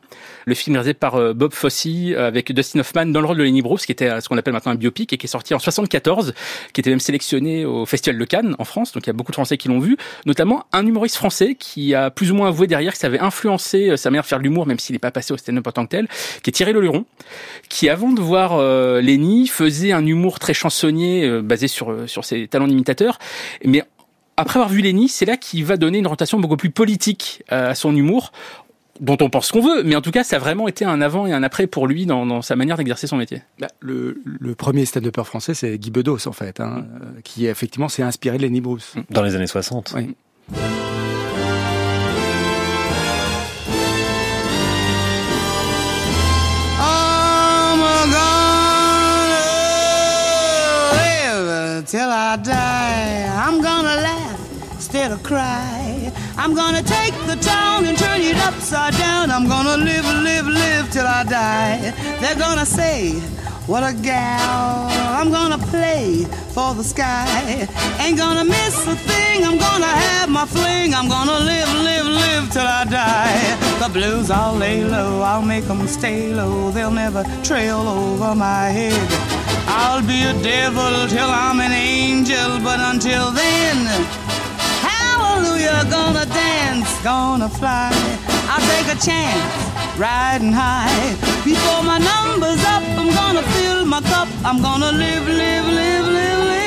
le film réalisé par euh, Bob Fosse avec Dustin Hoffman dans le rôle de Lenny Bruce, qui était ce qu'on appelle maintenant un biopic et qui est sorti en 74, qui était même sélectionné au Festival de Cannes en France. Donc il y a beaucoup de Français qui l'ont vu, notamment un humoriste français qui a plus ou moins avoué derrière que ça avait influencé sa manière de faire de l'humour, même s'il n'est pas passé au stand-up en tant que tel, qui est Thierry Leluron, qui avant de voir Lenny faisait un humour très chansonnier basé sur sur ses talents d'imitateur, mais après avoir vu Lenny, c'est là qu'il va donner une rotation beaucoup plus politique euh, à son humour dont on pense qu'on veut, mais en tout cas, ça a vraiment été un avant et un après pour lui dans, dans sa manière d'exercer son métier. Bah, le, le, premier stand-upper français, c'est Guy Bedos, en fait, hein, mm. qui effectivement s'est inspiré de Lenny Bruce. Dans les années 60. Oui. till I die. I'm gonna laugh cry. I'm gonna take the town and turn it upside down. I'm gonna live, live, live till I die. They're gonna say, what a gal. I'm gonna play for the sky. Ain't gonna miss a thing. I'm gonna have my fling. I'm gonna live, live, live till I die. The blues I'll lay low. I'll make them stay low. They'll never trail over my head. I'll be a devil till I'm an angel, but until then, hallelujah, gonna dance, gonna fly. I'll take a chance, riding high. Before my number's up, I'm gonna fill my cup. I'm gonna live, live, live, live, live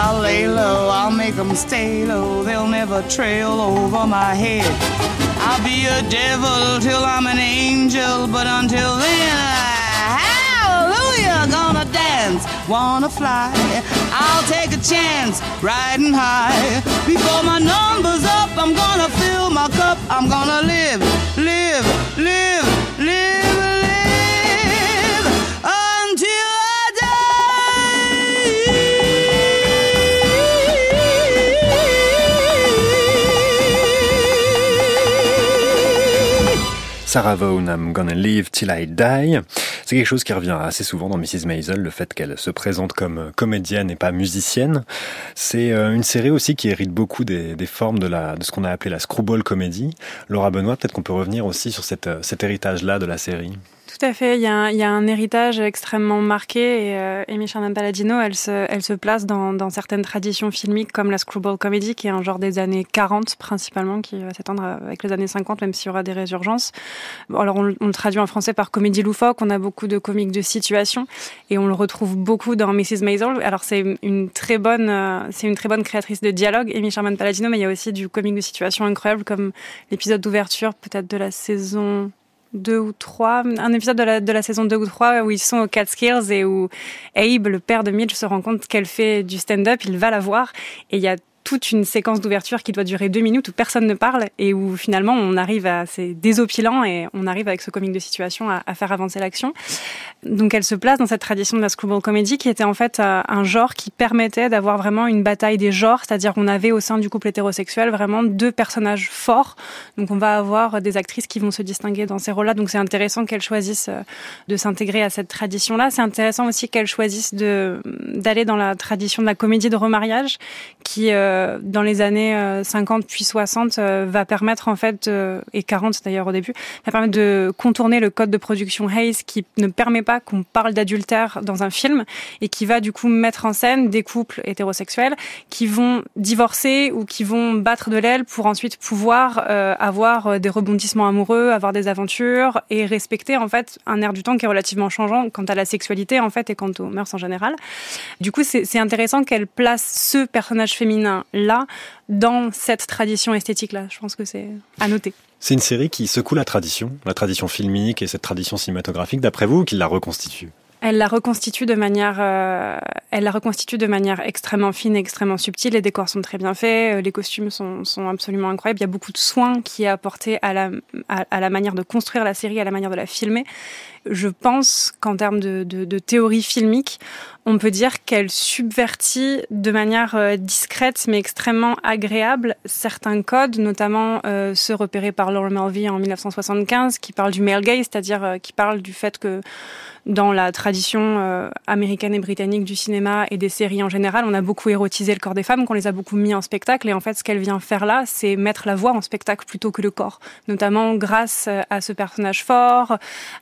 I'll lay low, I'll make them stay low, they'll never trail over my head. I'll be a devil till I'm an angel, but until then, hallelujah, gonna dance, wanna fly. I'll take a chance, riding high. Before my number's up, I'm gonna fill my cup, I'm gonna live, live, live. Sarah Vaughan, I'm gonna live till I die. C'est quelque chose qui revient assez souvent dans Mrs. Maisel, le fait qu'elle se présente comme comédienne et pas musicienne. C'est euh, une série aussi qui hérite beaucoup des, formes de, ce qu'on a appelé la screwball comédie. Laura Benoît, peut-être qu'on peut revenir aussi sur cette, cet héritage-là de la série. Tout à fait. Il y, a un, il y a un héritage extrêmement marqué et euh, Amy Sherman Palladino, elle se, elle se place dans, dans, certaines traditions filmiques comme la screwball comedy, qui est un genre des années 40 principalement, qui va s'étendre avec les années 50, même s'il y aura des résurgences. alors on, le traduit en français par comédie loufoque. On a beaucoup de comiques de situation et on le retrouve beaucoup dans Mrs. Maisel. Alors c'est une très bonne, euh, une très bonne créatrice de dialogue, Amy Sherman Palladino, mais il y a aussi du comique de situation incroyable comme l'épisode d'ouverture peut-être de la saison deux ou trois, un épisode de la, de la saison 2 ou 3 où ils sont au Catskills et où Abe, le père de Mitch, se rend compte qu'elle fait du stand-up, il va la voir et il y a toute une séquence d'ouverture qui doit durer deux minutes où personne ne parle et où finalement on arrive à c'est désopilant et on arrive avec ce comique de situation à, faire avancer l'action. Donc elle se place dans cette tradition de la screwball comedy qui était en fait euh, un genre qui permettait d'avoir vraiment une bataille des genres, c'est-à-dire qu'on avait au sein du couple hétérosexuel vraiment deux personnages forts. Donc on va avoir des actrices qui vont se distinguer dans ces rôles-là. Donc c'est intéressant qu'elles choisissent euh, de s'intégrer à cette tradition-là. C'est intéressant aussi qu'elles choisissent de d'aller dans la tradition de la comédie de remariage qui euh, euh, dans les années 50 euh, puis 60 euh, va permettre en fait et 40 d'ailleurs au début va permettre de contourner le code de production Hayes qui ne permet pas qu'on parle d'adultère dans un film et qui va du coup mettre en scène des couples hétérosexuels qui vont divorcer ou qui vont battre de l'aile pour ensuite pouvoir avoir des rebondissements amoureux, avoir des aventures et respecter en fait un air du temps qui est relativement changeant quant à la sexualité en fait et quant aux mœurs en général. Du coup, c'est intéressant qu'elle place ce personnage féminin là dans cette tradition esthétique-là. Je pense que c'est à noter. C'est une série qui secoue la tradition, la tradition filmique et cette tradition cinématographique, d'après vous, qui la reconstitue? Elle la reconstitue de manière, euh, elle la reconstitue de manière extrêmement fine, et extrêmement subtile. Les décors sont très bien faits, euh, les costumes sont, sont absolument incroyables. Il y a beaucoup de soin qui est apporté à la, à, à, la manière de construire la série, à la manière de la filmer. Je pense qu'en termes de, théorie filmique, on peut dire qu'elle subvertit de manière euh, discrète mais extrêmement agréable certains codes, notamment euh, ceux repérés par Laura Mulvey en 1975, qui parle du male gaze, c'est-à-dire euh, qui parle du fait que dans la tradition américaine et britannique du cinéma et des séries en général, on a beaucoup érotisé le corps des femmes, qu'on les a beaucoup mis en spectacle. Et en fait, ce qu'elle vient faire là, c'est mettre la voix en spectacle plutôt que le corps. Notamment grâce à ce personnage fort,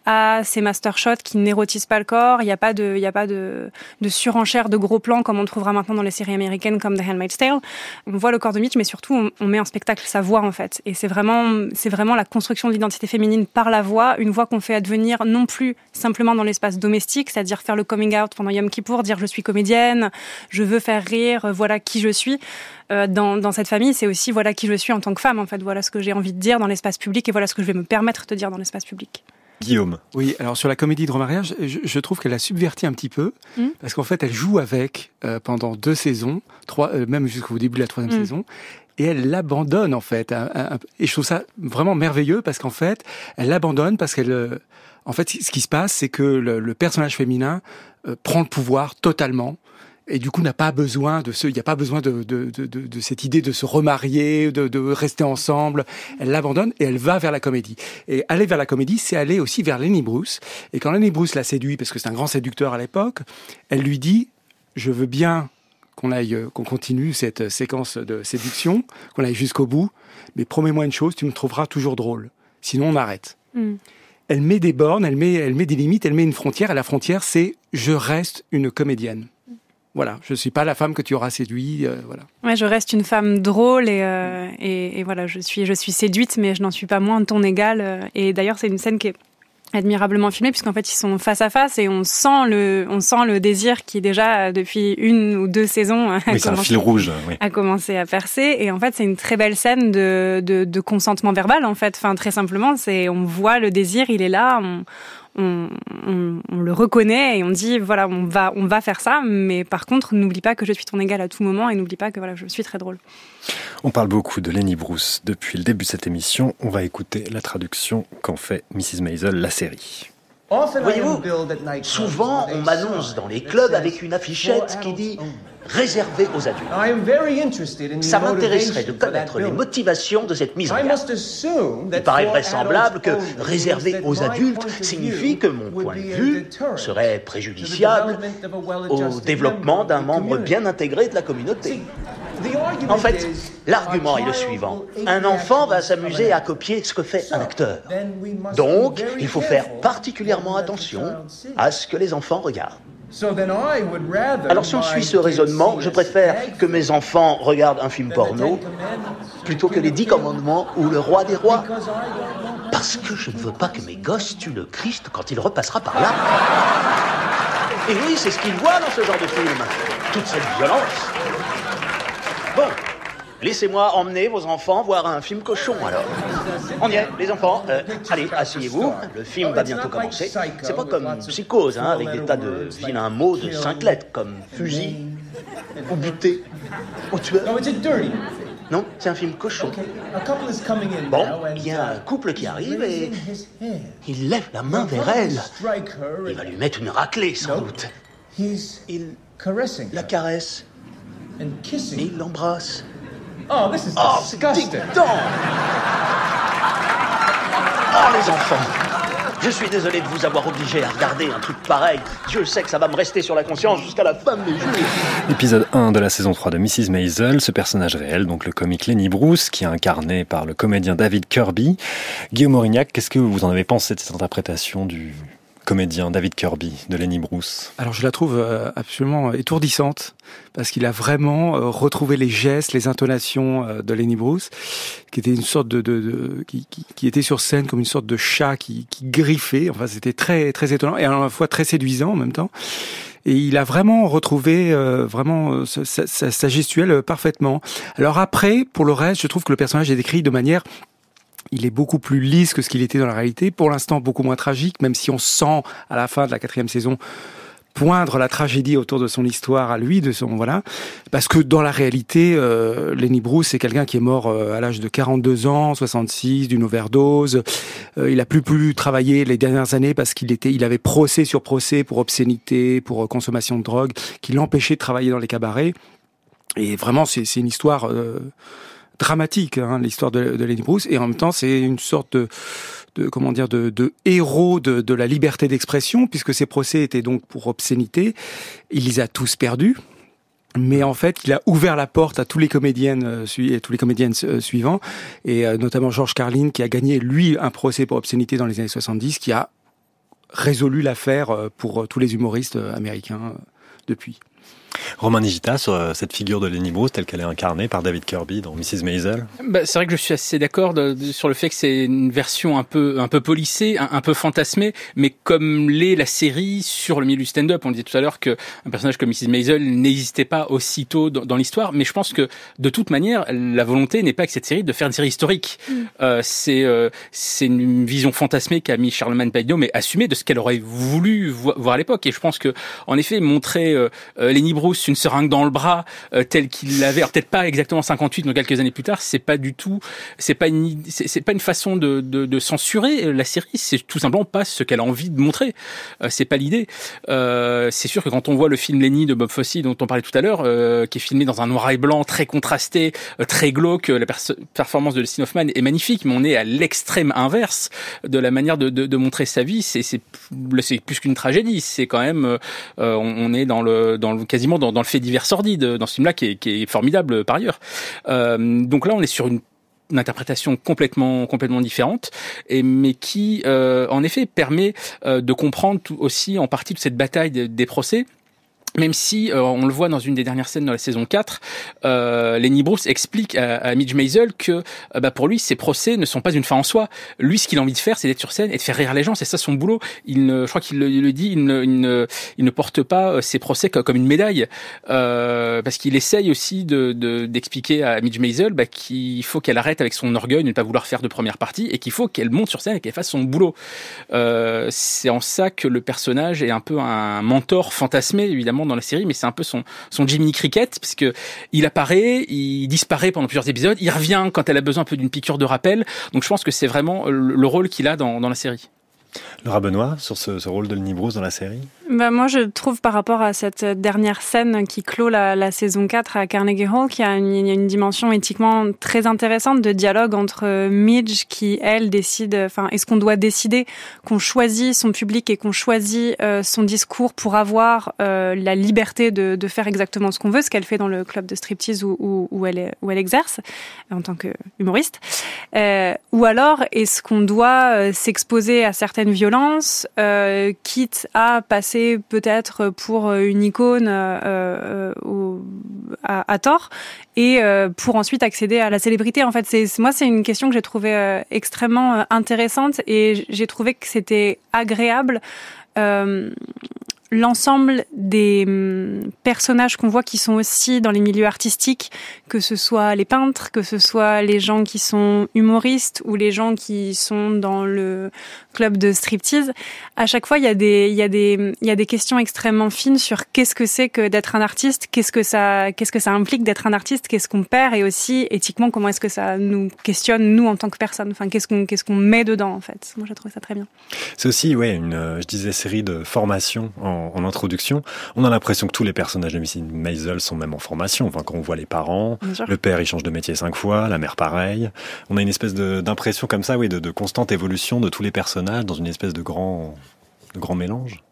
à ces master shots qui n'érotisent pas le corps. Il n'y a pas de, il y a pas de, surenchère de gros plans comme on trouvera maintenant dans les séries américaines comme The Handmaid's Tale. On voit le corps de Mitch, mais surtout on, met en spectacle sa voix en fait. Et c'est vraiment, c'est vraiment la construction de l'identité féminine par la voix, une voix qu'on fait advenir non plus simplement dans les espace domestique, c'est-à-dire faire le coming out pendant Yom Kippour, dire je suis comédienne, je veux faire rire, voilà qui je suis. Euh, dans, dans cette famille, c'est aussi voilà qui je suis en tant que femme, en fait. Voilà ce que j'ai envie de dire dans l'espace public et voilà ce que je vais me permettre de dire dans l'espace public. Guillaume. Oui, alors sur la comédie de remariage, je, je trouve qu'elle a subverti un petit peu, mmh. parce qu'en fait, elle joue avec euh, pendant deux saisons, trois, euh, même jusqu'au début de la troisième mmh. saison, et elle l'abandonne en fait. Et je trouve ça vraiment merveilleux parce qu'en fait, elle l'abandonne parce qu'elle euh, en fait, ce qui se passe, c'est que le, le, personnage féminin euh, prend le pouvoir totalement. Et du coup, n'a pas besoin de ce, il n'y a pas besoin de, de, de, de, cette idée de se remarier, de, de rester ensemble. Elle l'abandonne et elle va vers la comédie. Et aller vers la comédie, c'est aller aussi vers Lenny Bruce. Et quand Lenny Bruce la séduit, parce que c'est un grand séducteur à l'époque, elle lui dit, je veux bien qu'on aille, qu'on continue cette séquence de séduction, qu'on aille jusqu'au bout, mais promets-moi une chose, tu me trouveras toujours drôle. Sinon, on arrête. Mm elle met des bornes, elle met, elle met des limites, elle met une frontière. Et la frontière, c'est je reste une comédienne. Voilà, je suis pas la femme que tu auras séduite. Euh, voilà. Ouais, je reste une femme drôle et, euh, et, et, voilà, je suis, je suis séduite, mais je n'en suis pas moins ton égal. Et d'ailleurs, c'est une scène qui est admirablement filmé puisqu'en fait ils sont face à face et on sent le on sent le désir qui déjà depuis une ou deux saisons a, oui, commencé, un fil rouge, oui. a commencé à percer et en fait c'est une très belle scène de, de, de consentement verbal en fait enfin très simplement c'est on voit le désir il est là on, on, le reconnaît et on dit voilà on va on va faire ça mais par contre n'oublie pas que je suis ton égal à tout moment et n'oublie pas que voilà je suis très drôle. On parle beaucoup de Lenny Bruce depuis le début de cette émission. On va écouter la traduction qu'en fait Mrs. Maisel la série. Voyez-vous, souvent on m'annonce dans les clubs avec une affichette qui dit réservé aux adultes. Ça m'intéresserait de connaître les motivations de cette mise en garde. Il paraît vraisemblable que réservé aux adultes signifie que mon point de vue serait préjudiciable au développement d'un membre bien intégré de la communauté. En fait, l'argument est le suivant. Un enfant va s'amuser à copier ce que fait un acteur. Donc, il faut faire particulièrement attention à ce que les enfants regardent. Alors si on suit ce raisonnement, je préfère que mes enfants regardent un film porno plutôt que les Dix Commandements ou le Roi des Rois. Parce que je ne veux pas que mes gosses tuent le Christ quand il repassera par là. Et oui, c'est ce qu'ils voient dans ce genre de film. Toute cette violence. Bon, Laissez-moi emmener vos enfants voir un film cochon alors. On y est, les enfants. Euh, allez, asseyez-vous. Le film va bientôt commencer. C'est pas comme Psychose, hein, avec des tas de vilains mots de cinq lettres, comme fusil, ou buté, ou tueur. Non, c'est un film cochon. Bon, il y a un couple qui arrive et il lève la main vers elle. Il va lui mettre une raclée, sans doute. Il la caresse. Et il l'embrasse. Oh, this is oh, disgusting. Oh, les enfants. Je suis désolé de vous avoir obligé à regarder un truc pareil. Dieu sait que ça va me rester sur la conscience jusqu'à la fin de mes jours. Épisode 1 de la saison 3 de Mrs. Maisel, ce personnage réel, donc le comique Lenny Bruce, qui est incarné par le comédien David Kirby. Guillaume Aurignac, qu'est-ce que vous en avez pensé de cette interprétation du comédien David Kirby de Lenny Bruce Alors je la trouve euh, absolument étourdissante parce qu'il a vraiment euh, retrouvé les gestes, les intonations euh, de Lenny Bruce, qui était une sorte de, de, de qui, qui, qui, était sur scène comme une sorte de chat qui, qui griffait. Enfin c'était très très étonnant et à la fois très séduisant en même temps. Et il a vraiment retrouvé euh, vraiment sa, sa, sa gestuelle parfaitement. Alors après, pour le reste, je trouve que le personnage est décrit de manière il est beaucoup plus lisse que ce qu'il était dans la réalité. Pour l'instant, beaucoup moins tragique, même si on sent à la fin de la quatrième saison poindre la tragédie autour de son histoire à lui, de son voilà, parce que dans la réalité, euh, Lenny Bruce c'est quelqu'un qui est mort euh, à l'âge de 42 ans, 66, d'une overdose. Euh, il a plus pu travailler les dernières années parce qu'il était, il avait procès sur procès pour obscénité, pour consommation de drogue, qui l'empêchait de travailler dans les cabarets. Et vraiment, c'est une histoire dramatique, hein, l'histoire de, Lenny Bruce, et en même temps, c'est une sorte de de comment dire de, de héros de, de, la liberté d'expression puisque ces procès étaient donc pour obscénité. Il les a tous perdus. Mais en fait, il a ouvert la porte à tous les comédiennes euh, et tous les comédiennes euh, suivants, et euh, notamment George Carlin, qui a gagné lui un procès pour obscénité dans les années 70, qui a résolu l'affaire pour tous les humoristes américains depuis. Romain Nigita sur euh, cette figure de Lenny Bruce telle qu'elle est incarnée par David Kirby dans Mrs. Maisel bah, C'est vrai que je suis assez d'accord sur le fait que c'est une version un peu un peu polissée, un, peu fantasmée, mais comme l'est la série sur le milieu du stand-up. On disait tout à l'heure qu'un personnage comme Mrs. Maisel n'existait pas aussitôt dans, dans l'histoire, mais je pense que de toute manière, la volonté n'est pas que cette série de faire une série historique. Mm. Euh, c'est euh, c'est une vision fantasmée qu'a mis Charlemagne Pagnot, mais assumée de ce qu'elle aurait voulu voir à l'époque. Et je pense que en effet, montrer euh, Lenny Bruce une seringue dans le bras euh, tel qu'il l'avait, peut-être pas exactement 58, mais quelques années plus tard, c'est pas du tout, c'est pas une, c'est pas une façon de, de, de, censurer la série, c'est tout simplement pas ce qu'elle a envie de montrer. Euh, c'est pas l'idée. Euh, c'est sûr que quand on voit le film Lenny de Bob Fosse dont on parlait tout à l'heure, euh, qui est filmé dans un noir et blanc très contrasté, euh, très glauque, la performance de Dustin Hoffman est magnifique, mais on est à l'extrême inverse de la manière de, de, montrer sa vie. C'est c'est plus qu'une tragédie. C'est quand même, on, on, est dans le dans le quasiment dans, le fait divers sordide dans ce film-là qui est, formidable par ailleurs. Euh, donc là, on est sur une interprétation complètement complètement différente et mais qui euh, en effet permet euh, de comprendre tout aussi en partie de cette bataille des procès même si euh, on le voit dans une des dernières scènes dans la saison 4, euh, Lenny Bruce explique à, à Midge Maisel que euh, bah, pour lui ces procès ne sont pas une fin en soi. Lui ce qu'il a envie de faire c'est d'être sur scène et de faire rire les gens, c'est ça son boulot. Il ne, je crois qu'il le, dit, il ne, il ne, il ne porte pas ses euh, procès comme, une médaille euh, parce qu'il essaye aussi de d'expliquer à Midge Maisel bah, qu'il faut qu'elle arrête avec son orgueil de ne pas vouloir faire de première partie et qu'il faut qu'elle monte sur scène et qu'elle fasse son boulot. c'est en ça que le personnage est un peu un mentor fantasmé évidemment dans la série, mais c'est un peu son, son Jiminy Cricket, puisque il apparaît, il disparaît pendant plusieurs épisodes, il revient quand elle a besoin un peu d'une piqûre de rappel. Donc je pense que c'est vraiment le, rôle qu'il a dans, dans la série. Laura Benoît, sur ce, rôle de Bruce dans la série bah Moi, je trouve par rapport à cette dernière scène qui clôt la, saison 4 à Carnegie Hall, qu'il y a une, dimension éthiquement très intéressante de dialogue entre Midge qui, elle, décide, enfin, est-ce qu'on doit décider qu'on choisit son public et qu'on choisit euh, son discours pour avoir euh, la liberté de, faire exactement ce qu'on veut, ce qu'elle fait dans le club de striptease où, où, elle, exerce en tant que humoriste, euh, ou alors est-ce qu'on doit euh, s'exposer à certaines violences, euh, quitte à passer peut-être pour une icône euh, euh à, tort, et euh, pour ensuite accéder à la célébrité. En fait, c'est moi, c'est une question que j'ai trouvée euh, extrêmement intéressante, et j'ai trouvé que c'était agréable l'ensemble des hum, personnages qu'on voit qui sont aussi dans les milieux artistiques, que ce soit les peintres, que ce soit les gens qui sont humoristes ou les gens qui sont dans le club de striptease, à chaque fois il y a des il y a des il y a des questions extrêmement fines sur qu'est-ce que c'est que d'être un artiste, qu'est-ce que ça qu'est-ce que ça implique d'être un artiste, qu'est-ce qu'on perd et aussi éthiquement comment est-ce que ça nous questionne nous en tant que personne. Enfin qu'est-ce qu'on qu'est-ce qu'on met dedans en fait. Moi j'ai trouvé ça très bien. C'est aussi ouais une je disais série de formation en en, introduction, on a l'impression que tous les personnages de Mrs. Maisel sont même en formation. Enfin, quand on voit les parents, le père il change de métier cinq fois, la mère pareil. On a une espèce d'impression comme ça, oui, de, de, constante évolution de tous les personnages dans une espèce de grand, de grand mélange.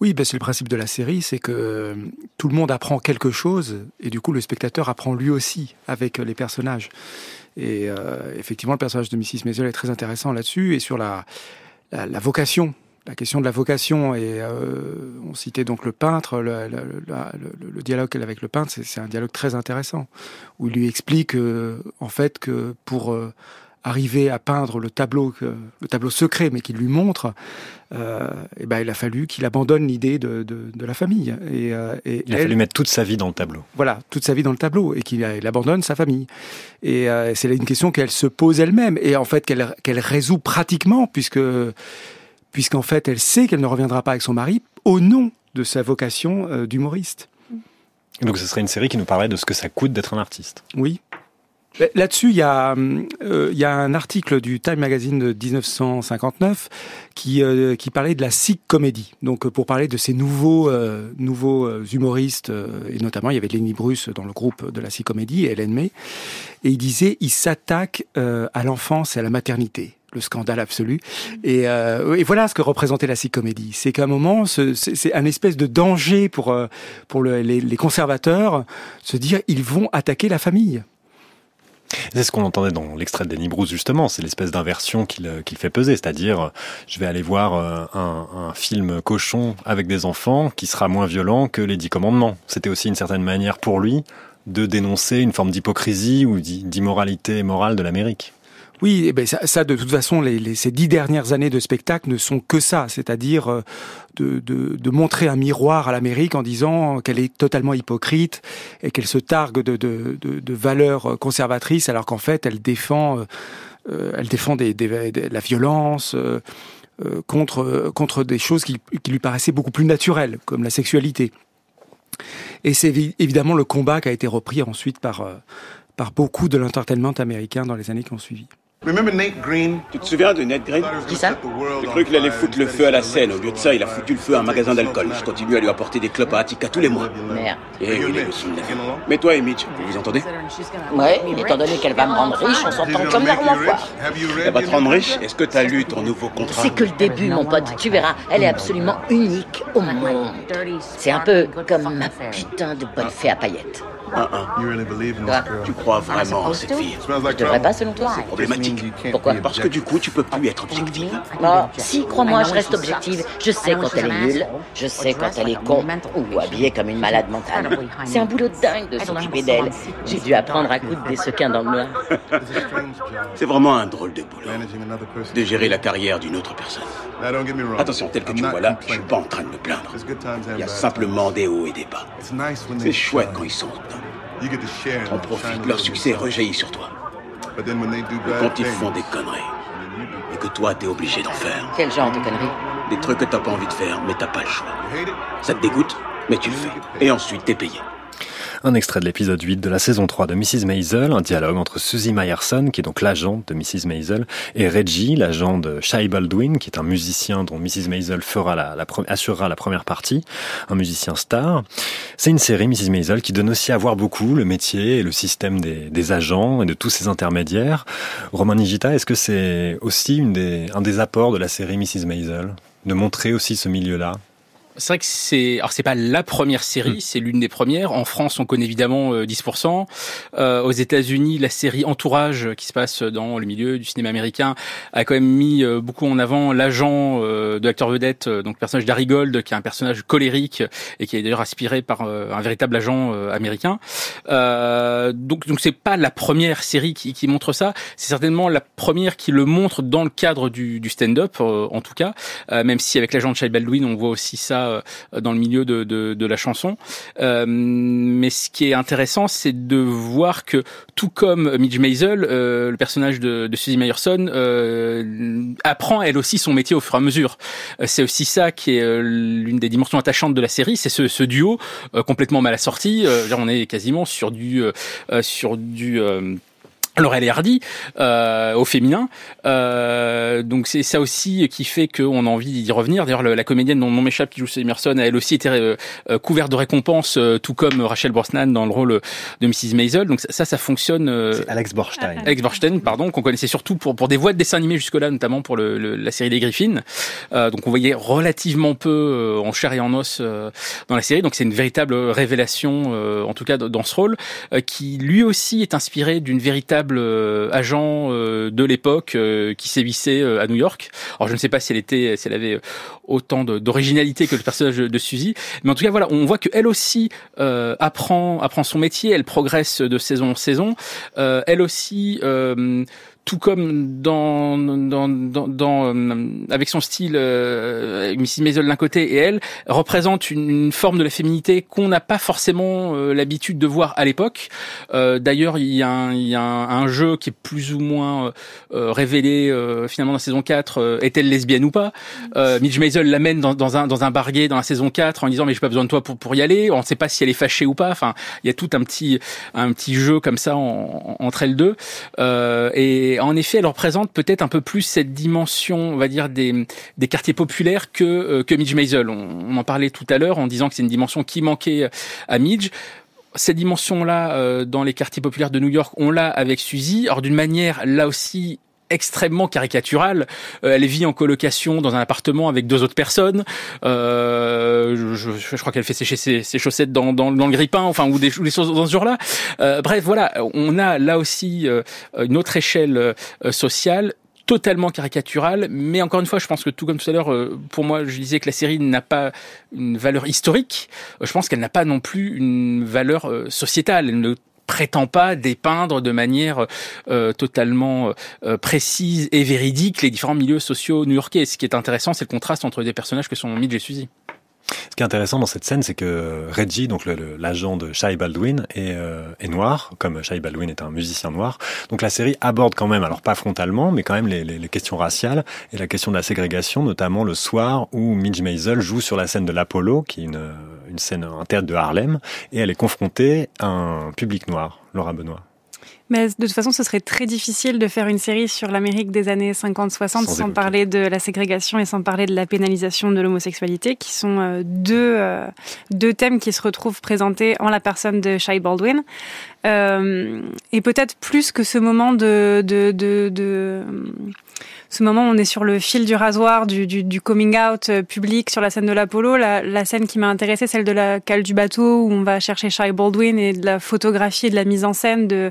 Oui, ben c'est le principe de la série, c'est que euh, tout le monde apprend quelque chose et du coup le spectateur apprend lui aussi avec les personnages. Et euh, effectivement, le personnage de Mrs. Maisel est très intéressant là-dessus et sur la, la, la vocation la question de la vocation et euh, on citait donc le peintre, le, le, le, le dialogue qu'elle a avec le peintre, c'est un dialogue très intéressant où il lui explique euh, en fait que pour euh, arriver à peindre le tableau, le tableau secret, mais qu'il lui montre, euh, et ben il a fallu qu'il abandonne l'idée de, de, de, la famille. Et, euh, et il a elle, fallu mettre toute sa vie dans le tableau. Voilà, toute sa vie dans le tableau, et qu'il il abandonne sa famille. Et euh, c'est une question qu'elle se pose elle-même, et en fait qu'elle qu'elle résout pratiquement, puisque puisqu'en fait elle sait qu'elle ne reviendra pas avec son mari au nom de sa vocation euh, d'humoriste. Donc ce serait une série qui nous parlerait de ce que ça coûte d'être un artiste. Oui. Là-dessus, il y, a, euh, il y a un article du Time Magazine de 1959 qui, euh, qui parlait de la sick comedy. Donc pour parler de ces nouveaux, euh, nouveaux humoristes, et notamment il y avait Lenny Bruce dans le groupe de la sick comedy, et Hélène May, et il disait il s'attaque à l'enfance et à la maternité le scandale absolu. Et, euh, et, voilà ce que représentait la comédie. C'est qu'à un moment, c'est un espèce de danger pour, pour le, les, conservateurs, se dire ils vont attaquer la famille. C'est ce qu'on entendait dans l'extrait de Danny Bruce justement, c'est l'espèce d'inversion qu'il qu fait peser, c'est-à-dire je vais aller voir un, un, film cochon avec des enfants qui sera moins violent que les Dix Commandements. C'était aussi une certaine manière pour lui de dénoncer une forme d'hypocrisie ou d'immoralité morale de l'Amérique. Oui, eh ben ça, ça, de toute façon, les, les, ces dix dernières années de spectacle ne sont que ça, c'est-à-dire euh, de, de, de, montrer un miroir à l'Amérique en disant qu'elle est totalement hypocrite et qu'elle se targue de, de, valeurs conservatrices, alors qu'en fait, elle défend, euh, elle défend des, des, des, la violence. Euh, contre contre des choses qui, qui lui paraissaient beaucoup plus naturelles, comme la sexualité. Et c'est évidemment le combat qui a été repris ensuite par par beaucoup de l'entertainment américain dans les années qui ont suivi. Tu te souviens de Nate Green? Qui ça? J'ai cru qu'il allait foutre le feu à la scène. Au lieu de ça, il a foutu le feu à un magasin d'alcool. Je continue à lui apporter des clopes à Attica tous les mois. Merde. Et il est aussi Mais toi et Mitch, vous vous entendez? Ouais, étant donné qu'elle va me rendre riche, on s'entend comme la foire. Elle va te rendre riche? Est-ce que t'as lu ton nouveau contrat? C'est que le début, mon pote. Tu verras, elle est absolument unique au monde. C'est un peu comme ma putain de bonne fée à paillettes. Un. Tu crois vraiment en cette fille Je devrais pas, selon toi C'est problématique. Pourquoi? Parce que du coup, tu peux plus être objective. Oh, si, crois-moi, je reste objective. Je sais quand elle est nulle, je sais quand elle est con ou habillée comme une malade mentale. C'est un boulot dingue de s'occuper d'elle. J'ai dû apprendre à coudre des sequins dans le noir. C'est vraiment un drôle de boulot. De gérer la carrière d'une autre personne. Attention, tel que tu vois là, je suis pas en train de me plaindre. Il y a simplement des hauts et des bas. C'est chouette quand ils sont dedans. On profite, leur succès rejaillit sur toi. Mais quand ils font des conneries, et que toi t'es obligé d'en faire. Quel genre de conneries? Des trucs que t'as pas envie de faire, mais t'as pas le choix. Ça te dégoûte, mais tu le fais. Et ensuite t'es payé. Un extrait de l'épisode 8 de la saison 3 de Mrs. Maisel, un dialogue entre Susie Meyerson, qui est donc l'agent de Mrs. Maisel, et Reggie, l'agent de Shai Baldwin, qui est un musicien dont Mrs. Maisel fera la, la, assurera la première partie, un musicien star. C'est une série, Mrs. Maisel, qui donne aussi à voir beaucoup le métier et le système des, agents et de tous ces intermédiaires. Romain Nigita, est-ce que c'est aussi une un des apports de la série Mrs. Maisel? De montrer aussi ce milieu-là? C'est vrai que c'est alors c'est pas la première série, c'est l'une des premières. En France, on connaît évidemment euh, 10%. Euh, aux États-Unis, la série Entourage, qui se passe dans le milieu du cinéma américain, a quand même mis euh, beaucoup en avant l'agent euh, de l'acteur vedette, euh, donc le personnage d'Harry Gold, qui est un personnage colérique et qui est d'ailleurs aspiré par un véritable agent américain. donc donc c'est pas la première série qui, qui montre ça. C'est certainement la première qui le montre dans le cadre du, du stand-up, en tout cas. même si avec l'agent de Shai Baldwin, on voit aussi ça dans le milieu de, la chanson. Euh, mais ce qui est intéressant, c'est de voir que tout comme Midge Maisel, euh, le personnage de, de Susie Meyerson euh, apprend elle aussi son métier au fur et à mesure. C'est aussi ça qui est l'une des dimensions attachantes de la série, c'est ce, ce duo complètement mal assorti. on est quasiment sur du sur du Laurel Hardy euh, au féminin. Euh, donc c'est ça aussi qui fait qu'on a envie d'y revenir. D'ailleurs, la comédienne dont le nom m'échappe, qui joue Emerson, a elle aussi été euh, couverte de récompenses, euh, tout comme Rachel Brosnan dans le rôle de Mrs. Maisel. Donc ça, ça fonctionne. c'est Alex Borstein. Alex Borstein, pardon, qu'on connaissait surtout pour pour des voix de dessins animés jusque-là, notamment pour le, le, la série des Griffins. donc on voyait relativement peu en chair et en os dans la série. Donc c'est une véritable révélation, en tout cas dans ce rôle, qui lui aussi est inspiré d'une véritable agent de l'époque qui sévissait à New York. Alors je ne sais pas si elle était, si elle avait autant d'originalité que le personnage de Suzy, mais en tout cas voilà, on voit qu'elle aussi euh, apprend apprend son métier, elle progresse de saison en saison, euh, elle aussi euh, tout comme dans, dans, dans, dans euh, avec son style, euh, Mrs Maisel d'un côté et elle représente une, une forme de la féminité qu'on n'a pas forcément euh, l'habitude de voir à l'époque. Euh, D'ailleurs, il y a, un, il y a un, un, jeu qui est plus ou moins euh, révélé finalement dans la saison 4. Est-elle lesbienne ou pas? Midge Maisel l'amène dans, dans, un dans un bar dans la saison 4 en disant mais j'ai pas besoin de toi pour pour y aller. On ne sait pas si elle est fâchée ou pas. Enfin, il y a tout un petit un petit jeu comme ça en, entre elles deux. et en effet, elle représente peut-être un peu plus cette dimension, on va dire, des, quartiers populaires que, euh, que Midge Maisel. On, en parlait tout à l'heure en disant que c'est une dimension qui manquait à Midge cette dimension-là euh, dans les quartiers populaires de New York, on l'a avec Suzy. Or d'une manière là aussi extrêmement caricaturale. Euh, elle vit en colocation dans un appartement avec deux autres personnes. Euh, je, je, crois qu'elle fait sécher ses, ses chaussettes dans, dans, dans, le grille-pain, enfin ou des, choses dans ce genre-là. Euh, bref, voilà, on a là aussi euh, une autre échelle euh, sociale totalement caricaturale, mais encore une fois, je pense que tout comme tout à l'heure, pour moi, je disais que la série n'a pas une valeur historique. Je pense qu'elle n'a pas non plus une valeur sociétale. Elle ne prétend pas dépeindre de manière euh, totalement euh, précise et véridique les différents milieux sociaux new-yorkais. Ce qui est intéressant, c'est le contraste entre des personnages que sont Midge et Suzy. Ce qui est intéressant dans cette scène, c'est que Reggie, donc l'agent de Shai Baldwin, est, euh, est, noir, comme Shai Baldwin est un musicien noir. Donc la série aborde quand même, alors pas frontalement, mais quand même les, les, les questions raciales et la question de la ségrégation, notamment le soir où Midge Maisel joue sur la scène de l'Apollo, qui est une, une scène, un théâtre de Harlem, et elle est confrontée à un public noir, Laura Benoît. Mais de toute façon, ce serait très difficile de faire une série sur l'Amérique des années 50-60 sans, sans parler de la ségrégation et sans parler de la pénalisation de l'homosexualité, qui sont euh, deux, euh, deux thèmes qui se retrouvent présentés en la personne de Shai Baldwin. Euh, et peut-être plus que ce moment de, ce moment où on est sur le fil du rasoir du, coming out euh, public sur la scène de l'Apollo. La, scène qui m'a intéressée, celle de la cale du bateau où on va chercher Shai Baldwin et de la photographie et de la mise en scène de,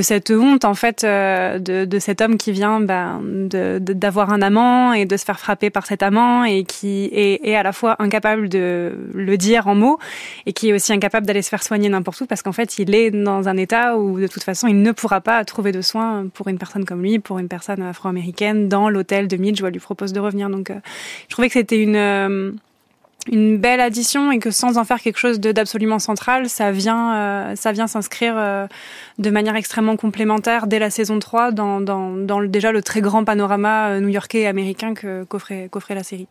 cette honte en fait euh, de, de cet homme qui vient ben, d'avoir un amant et de se faire frapper par cet amant et qui est, est à la fois incapable de le dire en mots et qui est aussi incapable d'aller se faire soigner n'importe où parce qu'en fait il est dans un état où de toute façon il ne pourra pas trouver de soins pour une personne comme lui, pour une personne afro-américaine dans l'hôtel de Midge où elle lui propose de revenir. Donc, euh, je trouvais que c'était une euh, une belle addition et que sans en faire quelque chose d'absolument central, ça vient, euh, vient s'inscrire de manière extrêmement complémentaire dès la saison 3 dans, dans, le, déjà le très grand panorama new-yorkais et américain qu'offrait qu'offrait la série.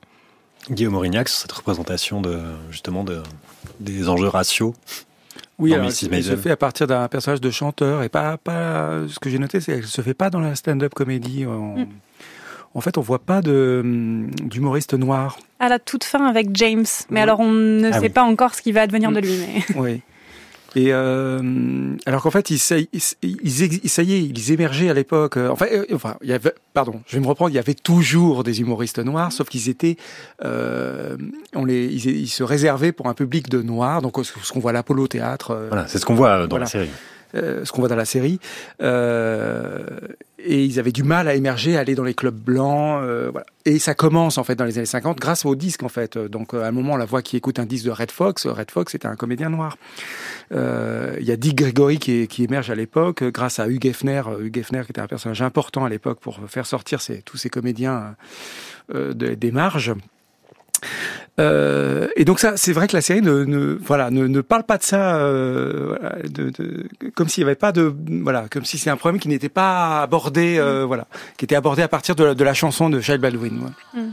Guillaume Aurignac, sur cette représentation de, justement de, des enjeux raciaux oui, alors, elle se fait à partir d'un personnage de chanteur et pas, pas ce que j'ai noté, c'est qu'elle se fait pas dans la stand-up comédie. En... Mm en fait, on voit pas de hum, d'humoriste noir. À la toute fin avec James, mais alors on ne ah sait oui. pas encore ce qui va advenir de lui. Mais... Oui. Et euh, alors qu'en fait, ils, ils, ils, ça y est, ils émergeaient à l'époque. Enfin, euh, enfin, il y avait, pardon, je vais me reprendre. Il y avait toujours des humoristes noirs, sauf qu'ils étaient, euh, on les, ils, ils, se réservaient pour un public de noirs. Donc, ce qu'on voit à l'Apollo théâtre. Euh, voilà, c'est ce qu'on voit dans voilà. la série. Euh, ce qu'on voit dans la série. Euh, et ils avaient du mal à émerger, à aller dans les clubs blancs. Euh. Et ça commence en fait dans les années 50 grâce au disque en fait. Donc à un moment, la voix qui écoute un disque de Red Fox, Red Fox était un comédien noir. Il y a Dick Gregory qui, qui émerge à l'époque grâce à Hugh Hefner, Hugh Hefner qui était un personnage important à l'époque pour faire sortir tous ces comédiens de, des marges. Euh, et donc ça, c'est vrai que la série ne, ne voilà ne, ne, parle pas de ça, euh, de, de, comme s'il n'y avait pas de voilà, comme si c'est un problème qui n'était pas abordé, euh, voilà, qui était abordé à partir de la, de la chanson de Charles Baldwin. Ouais. Mm.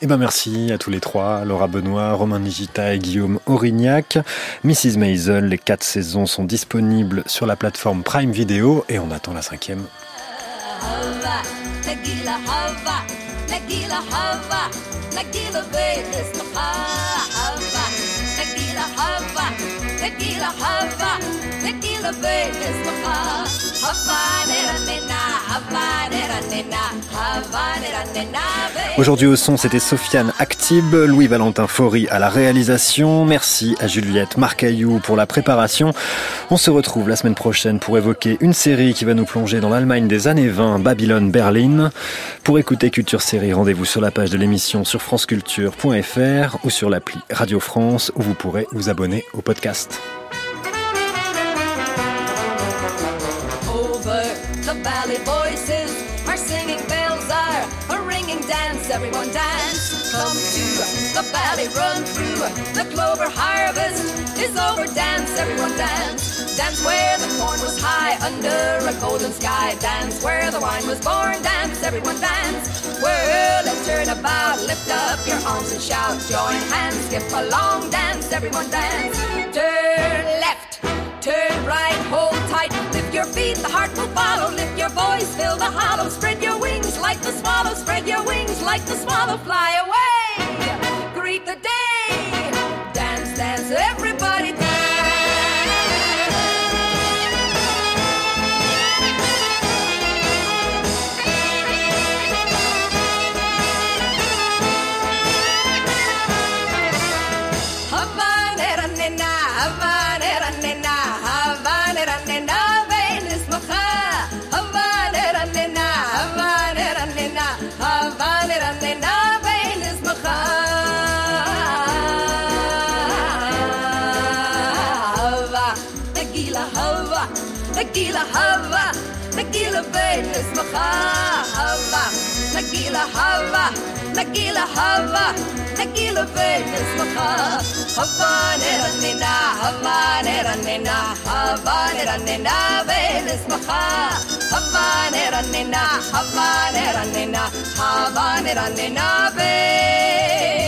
Eh ben merci à tous les trois, Laura Benoît, Romain Nigita et Guillaume Aurignac. Mrs. Maisel, les quatre saisons sont disponibles sur la plateforme Prime Video et on attend la cinquième. נגילה חווה, נגילה ונשמחה חווה, נגילה חווה, נגילה חווה, נגילה ונשמחה חווה נרננה Aujourd'hui au son, c'était Sofiane Actib, Louis-Valentin Faury à la réalisation. Merci à Juliette Marcaillou pour la préparation. On se retrouve la semaine prochaine pour évoquer une série qui va nous plonger dans l'Allemagne des années 20, Babylone-Berlin. Pour écouter Culture Série, rendez-vous sur la page de l'émission sur franceculture.fr ou sur l'appli Radio France où vous pourrez vous abonner au podcast. Valley voices are singing bells are a ringing dance. Everyone dance. Come to the valley, run through the clover harvest is over. Dance, everyone dance. Dance where the corn was high under a golden sky. Dance where the wine was born. Dance, everyone dance. Well, let's turn about, lift up your arms and shout. Join hands, skip along, dance, everyone dance. Turn left, turn right, hold tight. Lift your feet, the heart will follow. Lift your voice, fill the hollow. Spread your wings like the swallow. Spread your wings like the swallow. Fly away, greet the day. Dance, dance, everybody هوا نגיע להווה, נגיע ונשמחה. הווה נרננה, הווה נרננה, הווה נרננה ונשמחה. הווה נרננה, הווה נרננה, הווה נרננה ונשמחה.